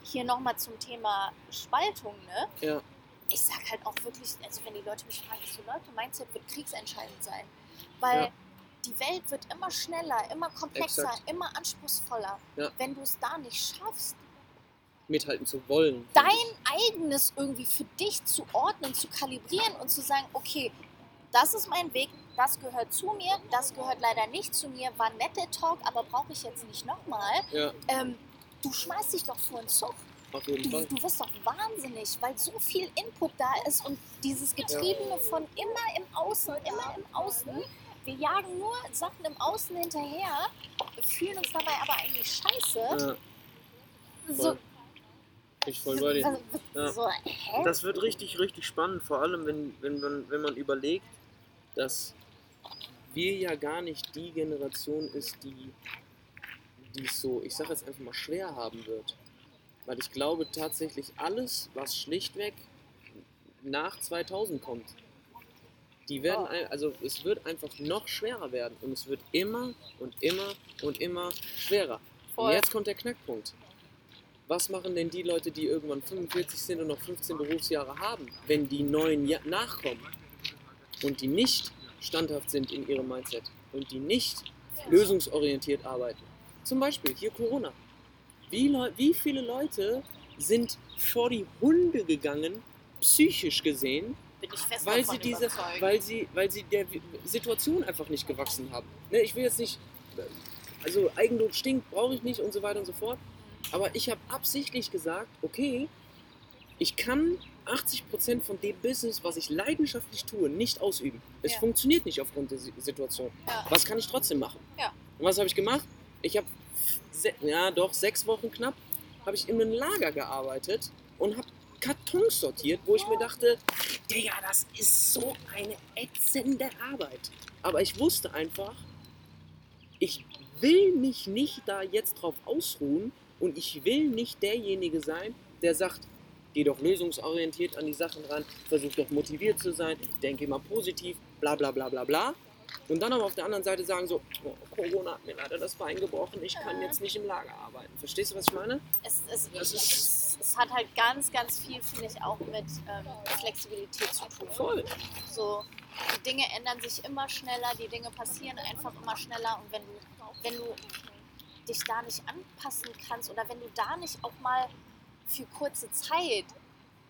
hier nochmal zum Thema Spaltung, ne? Ja. Ich sag halt auch wirklich, also wenn die Leute mich fragen, so Leute, Mindset wird kriegsentscheidend sein. Weil Ja. Die Welt wird immer schneller, immer komplexer, Exakt. immer anspruchsvoller. Ja. Wenn du es da nicht schaffst, Mithalten zu wollen. dein eigenes irgendwie für dich zu ordnen, zu kalibrieren und zu sagen, okay, das ist mein Weg, das gehört zu mir, das gehört leider nicht zu mir, war nett der Talk, aber brauche ich jetzt nicht nochmal. Ja, Ähm, du schmeißt dich doch vor den Zug. auf jeden Du, Fall. du wirst doch wahnsinnig, weil so viel Input da ist und dieses Getriebene von immer im Außen, immer im Außen. Wir jagen nur Sachen im Außen hinterher, fühlen uns dabei aber eigentlich scheiße. Ja, So, ich voll bei dir. was- Ja. so? Das wird richtig, richtig spannend, vor allem wenn, wenn, man, wenn man überlegt, dass wir ja gar nicht die Generation ist, die es so, ich sag jetzt einfach mal, schwer haben wird. Weil ich glaube tatsächlich alles, was schlichtweg nach 2000 kommt, die werden, Oh. ein, also es wird einfach noch schwerer werden und es wird immer und immer und immer schwerer. Voll. Und jetzt kommt der Knackpunkt. Was machen denn die Leute, die irgendwann 45 sind und noch 15 Berufsjahre haben, wenn die neuen ja nachkommen und die nicht standhaft sind in ihrem Mindset und die nicht lösungsorientiert arbeiten? Zum Beispiel hier Corona. Wie, Leu wie viele Leute sind vor die Hunde gegangen, psychisch gesehen, Bin ich fest weil davon sie diese, überzeugt. weil sie, weil sie der Situation einfach nicht gewachsen haben. Ne, ich will jetzt nicht, also Eigenlob stinkt, brauche ich nicht und so weiter und so fort. Aber ich habe absichtlich gesagt, okay, ich kann 80% von dem Business, was ich leidenschaftlich tue, nicht ausüben. Es Ja. funktioniert nicht aufgrund der Si- Situation. Ja. Was kann ich trotzdem machen? Ja. Und was habe ich gemacht? Ich habe, ja doch, sechs Wochen knapp, habe ich in einem Lager gearbeitet und habe Kartons sortiert, wo ich mir dachte, Digga, das ist so eine ätzende Arbeit. Aber ich wusste einfach, ich will mich nicht da jetzt drauf ausruhen und ich will nicht derjenige sein, der sagt, geh doch lösungsorientiert an die Sachen ran, versuch doch motiviert zu sein, denke immer positiv, bla bla bla bla bla. Und dann aber auf der anderen Seite sagen so, oh, Corona hat mir leider das Bein gebrochen, ich kann jetzt nicht im Lager arbeiten. Verstehst du, was ich meine? es, es, Das ist- es, hat halt ganz, ganz viel, finde ich, auch mit ähm, Flexibilität zu tun. Voll. So, die Dinge ändern sich immer schneller, die Dinge passieren einfach immer schneller und wenn du, wenn du dich da nicht anpassen kannst oder wenn du da nicht auch mal für kurze Zeit,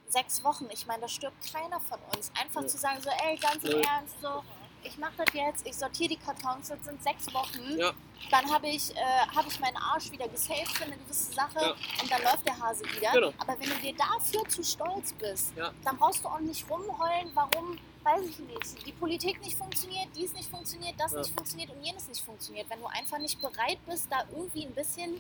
sechs Wochen, ich meine, da stirbt keiner von uns, einfach Ja. zu sagen, so, ey, ganz im Null. Ernst, so, ich mache das jetzt, ich sortiere die Kartons, das sind sechs Wochen, Ja. dann habe ich, äh, hab ich meinen Arsch wieder gesaved für eine gewisse Sache Ja. und dann läuft der Hase wieder. Genau. Aber wenn du dir dafür zu stolz bist, Ja. dann brauchst du auch nicht rumheulen, warum, weiß ich nicht, die Politik nicht funktioniert, dies nicht funktioniert, das nicht funktioniert und jenes nicht funktioniert. Wenn du einfach nicht bereit bist, da irgendwie ein bisschen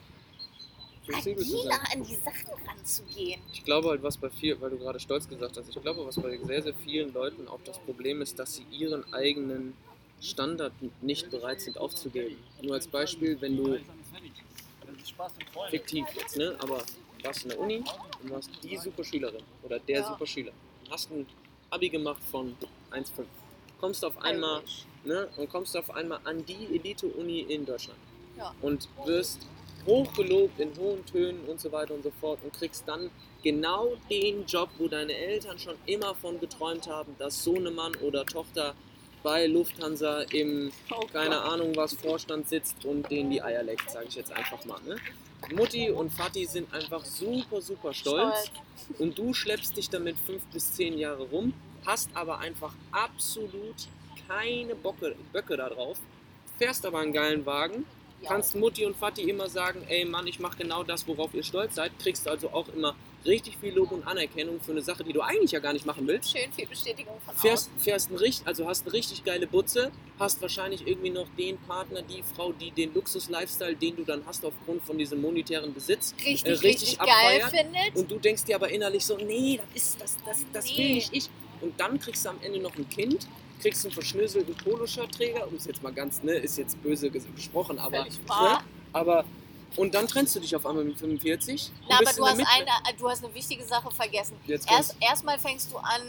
agiler an die Sachen ranzugehen. Ich glaube halt, was bei viel, weil du gerade stolz gesagt hast, ich glaube, was bei sehr, sehr vielen Leuten auch das Problem ist, dass sie ihren eigenen Standard nicht bereit sind aufzugeben. Nur als Beispiel, wenn du fiktiv jetzt, ne? Aber du warst in der Uni und warst die Superschülerin oder der Ja. Superschüler. Hast ein Abi gemacht von 1,5. Kommst auf einmal, ne? Und kommst auf einmal an die Elite-Uni in Deutschland. Und wirst hochgelobt in hohen Tönen und so weiter und so fort und kriegst dann genau den Job, wo deine Eltern schon immer von geträumt haben, dass Sohnemann oder Tochter bei Lufthansa im Oh keine Ahnung was Vorstand sitzt und denen die Eier leckt, sage ich jetzt einfach mal. Ne? Mutti und Vati sind einfach super, super stolz und du schleppst dich damit fünf bis zehn Jahre rum, hast aber einfach absolut keine Bocke, Böcke da drauf, fährst aber einen geilen Wagen. Kannst Mutti und Vati immer sagen, ey Mann, ich mache genau das, worauf ihr stolz seid, kriegst also auch immer richtig viel Lob und Anerkennung für eine Sache, die du eigentlich ja gar nicht machen willst. Schön viel Bestätigung von Fährst, fährst ein richtig, also hast eine richtig geile Butze, hast wahrscheinlich irgendwie noch den Partner, die Frau, die den Luxus-Lifestyle, den du dann hast aufgrund von diesem monetären Besitz, außen. Richtig, äh, richtig richtig, geil findet. und du denkst dir aber innerlich so, nee, das ist das, das, das will Nee. nicht ich. Und dann kriegst du am Ende noch ein Kind, kriegst einen verschnöselten Poloshirt-Träger, um es jetzt mal ganz, ne, ist jetzt böse ges- gesprochen, aber, wahr. ne, aber und dann trennst du dich auf einmal mit 45. und Na, aber du hast, eine, du hast eine wichtige Sache vergessen. Jetzt Erst, erstmal fängst du an,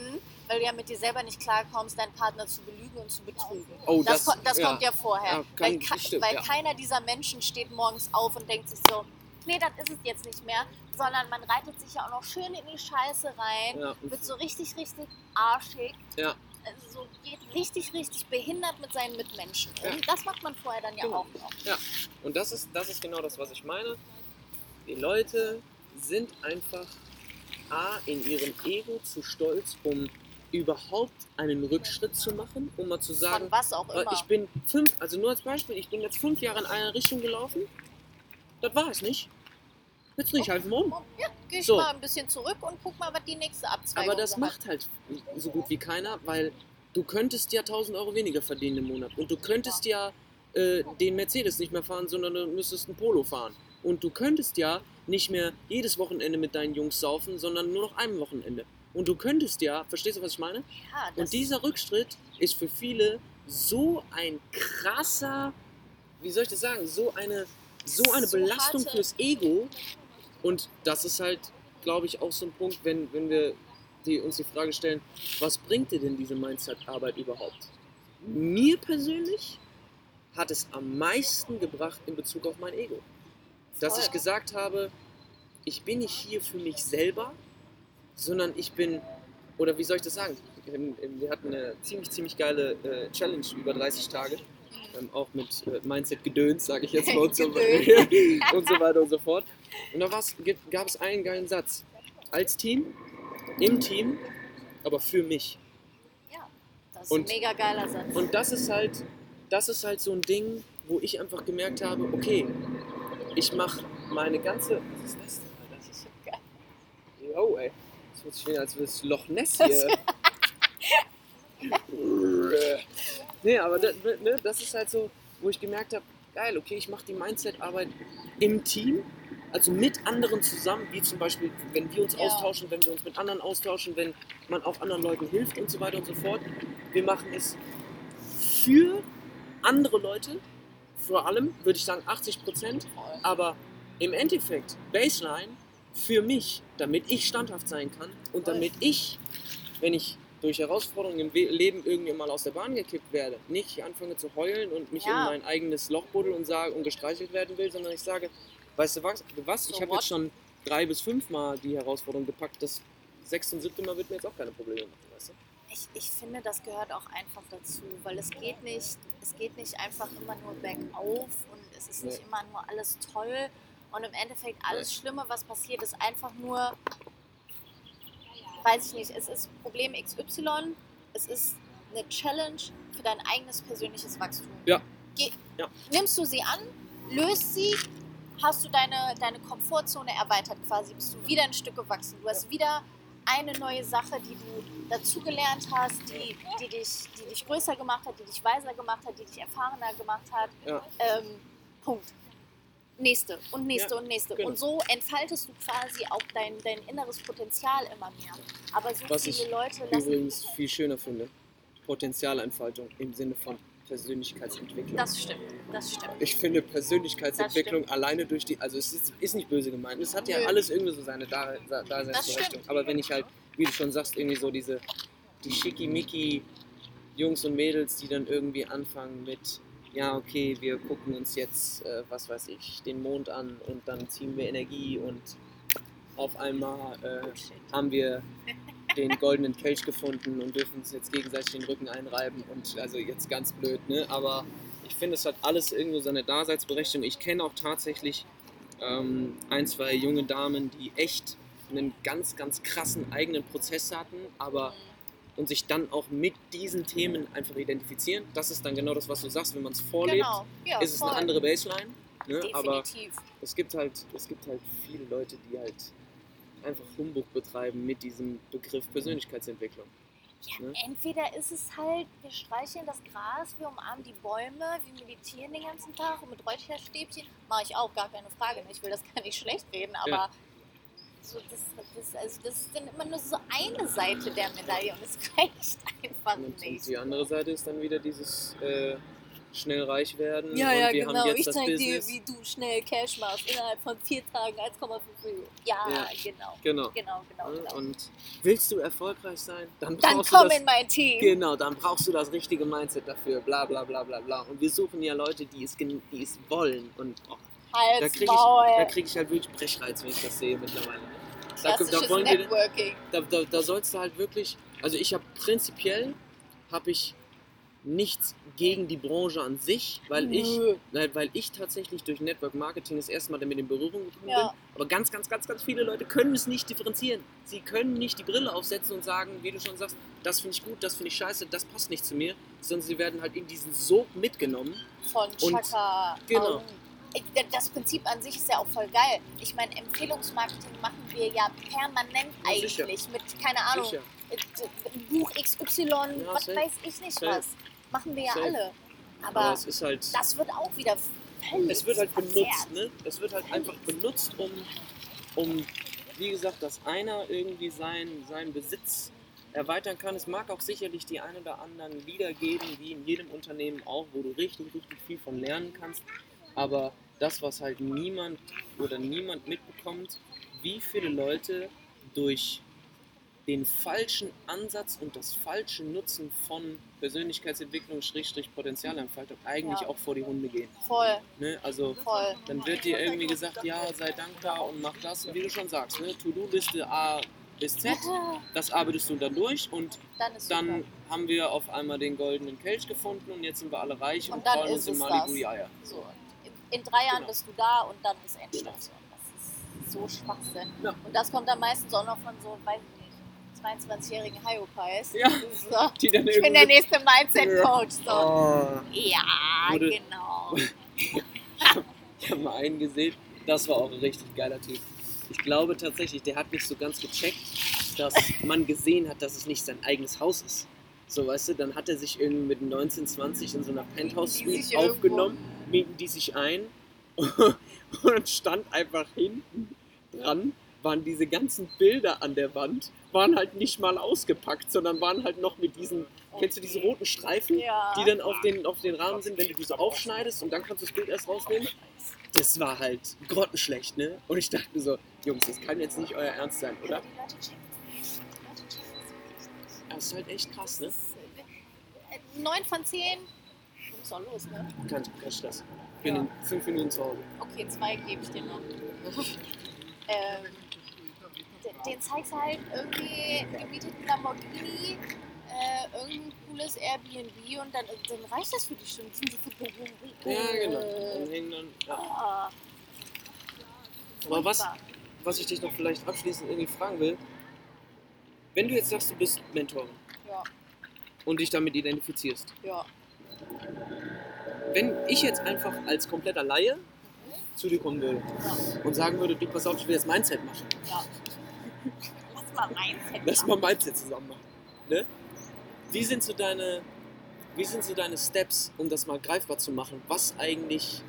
weil du ja mit dir selber nicht klarkommst, deinen Partner zu belügen und zu betrügen. Oh, das, das- das ja. kommt ja vorher. Ja, kann- weil ka- stimmt, weil ja. keiner dieser Menschen steht morgens auf und denkt sich so, nee, das ist es jetzt nicht mehr, sondern man reitet sich ja auch noch schön in die Scheiße rein, Ja, wird so richtig, richtig arschig. Ja. also so geht richtig, richtig behindert mit seinen Mitmenschen um. Ja. Das macht man vorher dann ja Genau. auch noch. Und das ist, das ist genau das, was ich meine. Die Leute sind einfach A, in ihrem Ego zu stolz, um überhaupt einen Rückschritt zu machen, um mal zu sagen, Von was auch weil immer. ich bin fünf, also nur als Beispiel, ich bin jetzt fünf Jahre in einer Richtung gelaufen. Das war es nicht. Jetzt drehe ich halt mal um. ja, geh ich So. mal ein bisschen zurück und guck mal, was die nächste Abzweigung Aber das hat. macht halt so gut wie keiner, weil du könntest ja 1000 Euro weniger verdienen im Monat. Und du könntest ja äh, den Mercedes nicht mehr fahren, sondern du müsstest ein Polo fahren. Und du könntest ja nicht mehr jedes Wochenende mit deinen Jungs saufen, sondern nur noch ein Wochenende. Und du könntest ja, verstehst du, was ich meine? Ja, das Und dieser Rückschritt ist für viele so ein krasser, wie soll ich das sagen, so eine, so eine So Belastung harte- fürs Ego. Und das ist halt, glaube ich, auch so ein Punkt, wenn, wenn wir die, uns die Frage stellen, was bringt dir denn diese Mindset-Arbeit überhaupt? Mir persönlich hat es am meisten gebracht in Bezug auf mein Ego. Dass ich gesagt habe, ich bin nicht hier für mich selber, sondern ich bin, oder wie soll ich das sagen? Wir hatten eine ziemlich, ziemlich geile äh, Challenge über 30 Tage. Ähm, auch mit äh, Mindset-Gedöns, sage ich jetzt mal, und so, (laughs) (laughs) und so weiter und so fort. Und da gab es einen geilen Satz. Als Team, im Team, aber für mich. ja, das ist Und- ein mega geiler Satz. Und das ist halt, das ist halt so ein Ding, wo ich einfach gemerkt habe, okay, ich mache meine ganze. Was ist das denn? Das ist so geil. Yo, ey. Das sich wieder als das Loch Ness hier. (laughs) nee, aber das, ne, das ist halt so, wo ich gemerkt habe, geil, okay, ich mache die Mindset-Arbeit im Team, also mit anderen zusammen, wie zum Beispiel, wenn wir uns Ja. austauschen, wenn wir uns mit anderen austauschen, wenn man auch anderen Leuten hilft und so weiter und so fort. Wir machen es für andere Leute, vor allem, würde ich sagen 80 Prozent, aber im Endeffekt, Baseline für mich, damit ich standhaft sein kann und damit ich, wenn ich durch Herausforderungen im Leben irgendwie mal aus der Bahn gekippt werde, nicht anfange zu heulen und mich Ja. in mein eigenes Loch buddel und sage und gestreichelt werden will, sondern ich sage, weißt du was, was? Ich habe jetzt schon drei bis fünf Mal die Herausforderung gepackt, das sechste und siebte Mal wird mir jetzt auch keine Probleme machen, weißt du? Ich, ich finde, das gehört auch einfach dazu, weil es geht nicht, es geht nicht einfach immer nur bergauf und es ist nicht Nee. immer nur alles toll und im Endeffekt alles Schlimme, was passiert, ist einfach nur, weiß ich nicht, es ist Problem XY, es ist eine Challenge für dein eigenes persönliches Wachstum. Ja. Geh, Ja. Nimmst du sie an, löst sie, hast du deine, deine Komfortzone erweitert quasi, bist du wieder ein Stück gewachsen. Du hast wieder eine neue Sache, die du dazugelernt hast, die, die, dich, die dich größer gemacht hat, die dich weiser gemacht hat, die dich erfahrener gemacht hat. Ja. Ähm, Punkt. Nächste und nächste Ja, und nächste. genau. Und so entfaltest du quasi auch dein, dein inneres Potenzial immer mehr. Aber so Was viele ich Leute lassen Übrigens viel schöner finde, Potenzialentfaltung im Sinne von Persönlichkeitsentwicklung. Das stimmt, das stimmt. Ich finde Persönlichkeitsentwicklung alleine durch die, also es ist, ist nicht böse gemeint, es hat ja Nö. alles irgendwie so seine Da- Da- Daseinsberechtigung. Aber wenn ich halt, wie du schon sagst, irgendwie so diese, die schickimicki Jungs und Mädels, die dann irgendwie anfangen mit, ja okay, wir gucken uns jetzt, äh, was weiß ich, den Mond an und dann ziehen wir Energie und auf einmal äh, haben wir den goldenen Kelch gefunden und dürfen uns jetzt gegenseitig den Rücken einreiben und also jetzt ganz blöd, ne? Aber ich finde, es hat alles irgendwo seine Daseinsberechtigung. Ich kenne auch tatsächlich ähm, ein, zwei junge Damen, die echt einen ganz, ganz krassen eigenen Prozess hatten, aber und sich dann auch mit diesen Themen einfach identifizieren. Das ist dann genau das, was du sagst, wenn man es vorlebt, Genau, ja, ist es voll. eine andere Baseline. Ne? Aber es gibt halt, es gibt halt viele Leute, die halt einfach Humbug betreiben mit diesem Begriff Persönlichkeitsentwicklung. Ja, ne? entweder ist es halt, wir streicheln das Gras, wir umarmen die Bäume, wir meditieren den ganzen Tag und mit Räucherstäbchen mache ich auch, gar keine Frage. ne? Ich will das gar nicht schlecht reden, aber Ja. So das, das, also das ist dann immer nur so eine Seite der Medaille und es (laughs) reicht einfach Und nicht. die andere Seite ist dann wieder dieses äh, schnell reich werden Ja, ja, genau. Ich das zeig dir, wie du schnell Cash machst. Innerhalb von vier Tagen 1,5 Millionen. Ja, Ja. genau. Genau. Genau, genau, genau. Und willst du erfolgreich sein, dann Dann brauchst komm du das, in mein Team. Genau, dann brauchst du das richtige Mindset dafür, bla bla bla bla bla. Und wir suchen ja Leute, die es, die es wollen. Und oh, da Hals, kriege ich, da krieg ich halt wirklich Brechreiz, wenn ich das sehe mittlerweile. Da, da, wollen wir, Networking. da, da, da sollst du halt wirklich, also ich habe prinzipiell habe ich nichts gegen die Branche an sich, weil ich, Nö. weil ich tatsächlich durch Network Marketing das erste Mal damit in Berührung gekommen Ja. bin. Aber ganz, ganz, ganz, ganz viele Leute können es nicht differenzieren. Sie können nicht die Brille aufsetzen und sagen, wie du schon sagst, das finde ich gut, das finde ich scheiße, das passt nicht zu mir, sondern sie werden halt in diesen Sog mitgenommen. von Und- Chaka. genau. Das Prinzip an sich ist ja auch voll geil. Ich meine, Empfehlungsmarketing machen wir ja permanent Ja, eigentlich sicher. mit, keine Ahnung, Sicher. Buch XY, was safe. weiß ich nicht Safe. was. Machen wir ja Safe. alle. Aber, Aber halt. das wird auch wieder völlig es wird halt benutzt, verzerrt. ne? Es wird halt einfach benutzt, um, um, wie gesagt, dass einer irgendwie seinen sein Besitz erweitern kann. Es mag auch sicherlich die ein oder anderen Lieder geben, wie in jedem Unternehmen auch, wo du richtig, richtig viel von lernen kannst. Aber das, was halt niemand oder niemand mitbekommt, wie viele Leute durch den falschen Ansatz und das falsche Nutzen von Persönlichkeitsentwicklung, Schrägstrich Potenzialentfaltung eigentlich Ja. auch vor die Hunde gehen. Voll, Ne? Also voll. dann wird dir irgendwie gesagt, ja, sei dankbar und mach das. Und wie du schon sagst, ne? To-Do-Liste A bis Z, das arbeitest du dann durch und Dann dann haben wir auf einmal den goldenen Kelch gefunden und jetzt sind wir alle reich und, Und dann freuen uns in Malibu die Eier. So. In, drei Jahren Genau. bist du da und dann ist Endstation. Das ist so Schwachsinn. Ja. Und das kommt dann meistens auch noch von so, weiß ich nicht, 22-jährigen Hayopais. Ja. (laughs) So. Die dann Ich bin der nächste Mindset-Coach. So. Oh. Ja, Wurde- genau. (laughs) Ich habe mal einen gesehen, das war auch ein richtig geiler Typ. Ich glaube tatsächlich, der hat nicht so ganz gecheckt, dass man gesehen hat, dass es nicht sein eigenes Haus ist. So, weißt du, dann hat er sich irgendwie mit 19, 20 in so einer Die Penthouse-Suite aufgenommen, mieten die sich ein (laughs) und stand einfach hinten dran, waren diese ganzen Bilder an der Wand, waren halt nicht mal ausgepackt, sondern waren halt noch mit diesen, kennst du diese roten Streifen? Ja. die dann auf den, auf den Rahmen sind, wenn du diese aufschneidest und dann kannst du das Bild erst rausnehmen. Das war halt grottenschlecht, ne? Und ich dachte so, Jungs, das kann jetzt nicht euer Ernst sein, oder? Das ist halt echt krass, ne? Neun von zehn. Du musst auch los, ne? Kein, kein Stress. Ich bin Ja. in fünf Minuten zu Hause. Okay, zwei gebe ich dir noch. (laughs) ähm, den, den zeigst du halt irgendwie gemieteten Lamborghini, äh, irgendein cooles Airbnb und dann, dann reicht das für die schon. Sind sie für Ja, (laughs) genau. Dann hängen dann, ja. Ah, Aber was, was ich dich noch vielleicht abschließend irgendwie fragen will, wenn du jetzt sagst, du bist Mentorin Ja, und dich damit identifizierst, ja. wenn ich jetzt einfach als kompletter Laie zu dir kommen würde Ja. und sagen würde, du pass auf, ich will das Mindset machen. ja. Lass mal Mindset Lass mal Mindset zusammen machen. Ne? Wie sind so deine, wie sind so deine Steps, um das mal greifbar zu machen, was eigentlich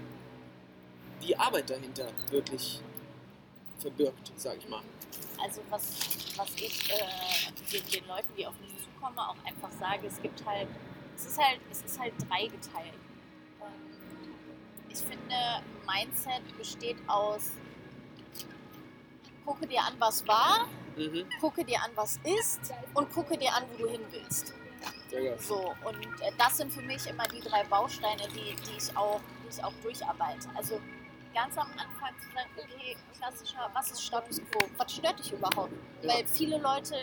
die Arbeit dahinter wirklich verbirgt, sag ich mal. Also was, was ich äh, den, den Leuten, die auf mich zukommen, auch einfach sage, es gibt halt, es ist halt, es ist halt dreigeteilt. Ich finde, Mindset besteht aus gucke dir an, was war, Mhm. gucke dir an, was ist und gucke dir an, wo du hin willst. So, und äh, das sind für mich immer die drei Bausteine, die, die, ich, auch, die ich auch durcharbeite. Also ganz am Anfang zu sagen, okay, klassischer, was ist Status Quo? Was stört dich überhaupt? Ja. Weil viele Leute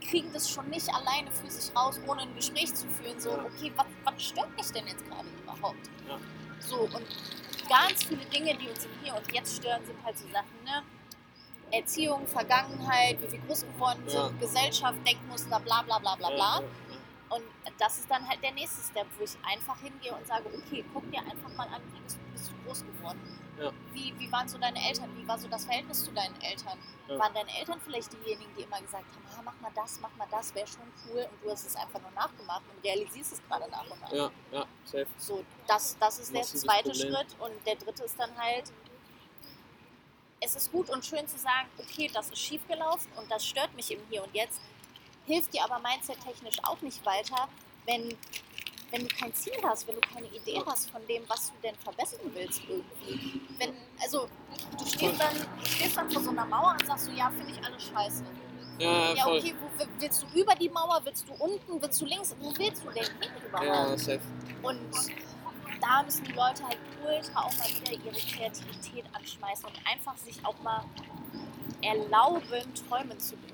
kriegen das schon nicht alleine für sich raus, ohne ein Gespräch zu führen. So, okay, was, was stört mich denn jetzt gerade überhaupt? Ja. So, und ganz viele Dinge, die uns im Hier und Jetzt stören, sind halt so Sachen, ne? Erziehung, Vergangenheit, wie wir groß geworden sind, Ja. Gesellschaft, Denkmuster, bla bla bla bla bla. Und das ist dann halt der nächste Step, wo ich einfach hingehe und sage, okay, guck dir einfach mal an, wie bist, bist du groß geworden? Ja. Wie, wie waren so deine Eltern? Wie war so das Verhältnis zu deinen Eltern? Ja. Waren deine Eltern vielleicht diejenigen, die immer gesagt haben, ah, mach mal das, mach mal das, wäre schon cool und du hast es einfach nur nachgemacht und realisierst es gerade nach und nach. ja, ja, safe. So, das, das ist der zweite Problem. Schritt und der dritte ist dann halt, es ist gut und schön zu sagen, okay, das ist schiefgelaufen und das stört mich im Hier und Jetzt, hilft dir aber mindset-technisch auch nicht weiter, wenn, wenn du kein Ziel hast, wenn du keine Idee hast von dem, was du denn verbessern willst irgendwie. Wenn, also, du stehst dann, du stehst dann vor so einer Mauer und sagst so, ja, finde ich alles scheiße. Ja, Ja, okay, wo, willst du über die Mauer, willst du unten, willst du links, wo willst du denn hin überhaupt? Ja, safe. Und da müssen die Leute halt ultra auch mal wieder ihre Kreativität anschmeißen und einfach sich auch mal erlauben, träumen zu dürfen.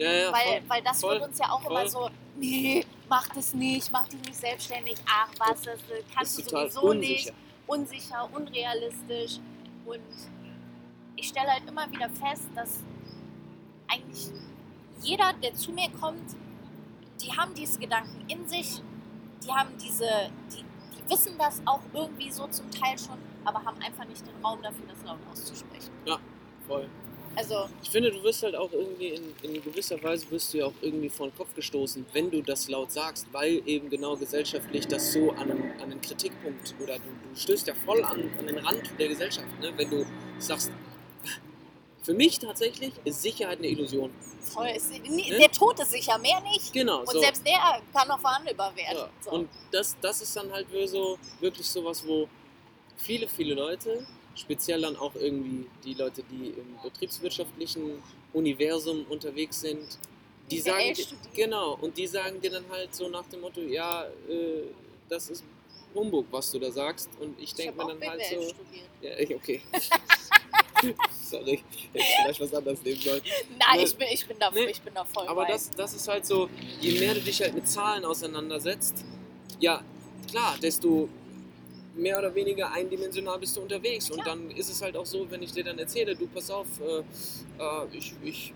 Ja, ja, weil, voll. weil das voll, wird uns ja auch immer voll. so, nee, mach das nicht, mach dich nicht selbstständig, ach was, das kannst du sowieso unsicher. nicht, unsicher, unrealistisch und ich stelle halt immer wieder fest, dass eigentlich jeder, der zu mir kommt, die haben diese Gedanken in sich, die haben diese, die, die wissen das auch irgendwie so zum Teil schon, aber haben einfach nicht den Raum dafür, das laut auszusprechen. Voll. Also, Ich finde, du wirst halt auch irgendwie in, in gewisser Weise wirst du ja auch irgendwie vor den Kopf gestoßen, wenn du das laut sagst, weil eben genau gesellschaftlich das so an einen, an einen Kritikpunkt oder du, du stößt ja voll an, an den Rand der Gesellschaft, ne? wenn du sagst, (laughs) für mich tatsächlich ist Sicherheit eine Illusion. voll, ist, Ne? der Tod ist sicher, mehr nicht. Genau. Und so. selbst der kann noch verhandelbar werden. Ja. So. Und das, das ist dann halt so wirklich sowas, wo viele, viele Leute, speziell dann auch irgendwie die Leute, die im betriebswirtschaftlichen Universum unterwegs sind, die sagen, studieren. genau, und die sagen dir dann halt so nach dem Motto, ja, äh, das ist Humbug, was du da sagst. Und ich ich denke mir dann halt BWL so, studiert. ja, ich- okay. (laughs) Sorry, hätte ich vielleicht was anderes nehmen sollen. Nein, Ne, ich bin, ich bin da, ne, ich bin da voll Aber bei. das, das ist halt so, je mehr du dich halt mit Zahlen auseinandersetzt, ja, klar, desto mehr oder weniger eindimensional bist du unterwegs. Und Klar. dann ist es halt auch so, wenn ich dir dann erzähle, du pass auf, äh, äh, ich, ich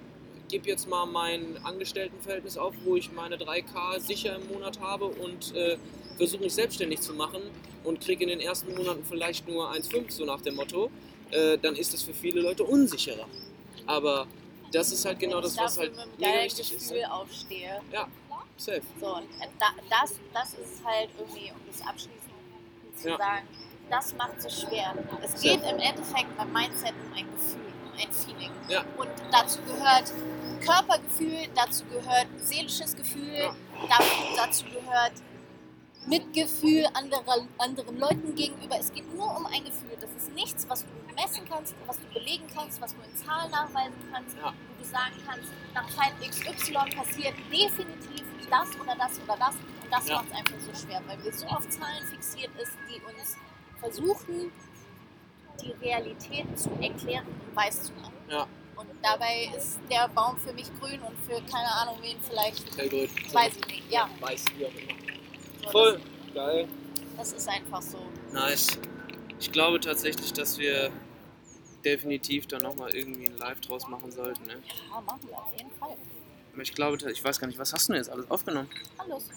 gebe jetzt mal mein Angestelltenverhältnis auf, wo ich meine 3K sicher im Monat habe und äh, versuche mich selbstständig zu machen und kriege in den ersten Monaten vielleicht nur 1,5, so nach dem Motto, äh, dann ist das für viele Leute unsicherer. Aber das ist halt genau das, was halt mega geilen wichtig ist. Gefühl aufstehe. Safe. So, und da, das, das ist halt irgendwie, um das abschließend zu Ja. sagen, das macht so schwer. Es geht im Endeffekt beim Mindset um ein Gefühl, um ein Feeling. Ja. Und dazu gehört Körpergefühl, dazu gehört seelisches Gefühl, dazu gehört Mitgefühl anderer, anderen Leuten gegenüber. Es geht nur um ein Gefühl. Das ist nichts, was du messen kannst, was du belegen kannst, was du in Zahlen nachweisen kannst, Ja. wo du sagen kannst, nach Zeit XY passiert definitiv das oder das oder das. Das Ja. macht es einfach so schwer, weil wir so auf Zahlen fixiert ist, die uns versuchen, die Realität zu erklären und weiß zu machen. Ja. Und dabei ist der Baum für mich grün und für keine Ahnung wen vielleicht, Hellgrün. weiß ich nicht. Ja, Weiß, wie auch immer. Voll. Geil. Das, ist einfach so. Nice. Ich glaube tatsächlich, dass wir definitiv da nochmal irgendwie ein Live draus machen sollten. Ne? Ja, machen wir auf jeden Fall. Aber ich glaube, ich weiß gar nicht, was hast du denn jetzt alles aufgenommen? Alles.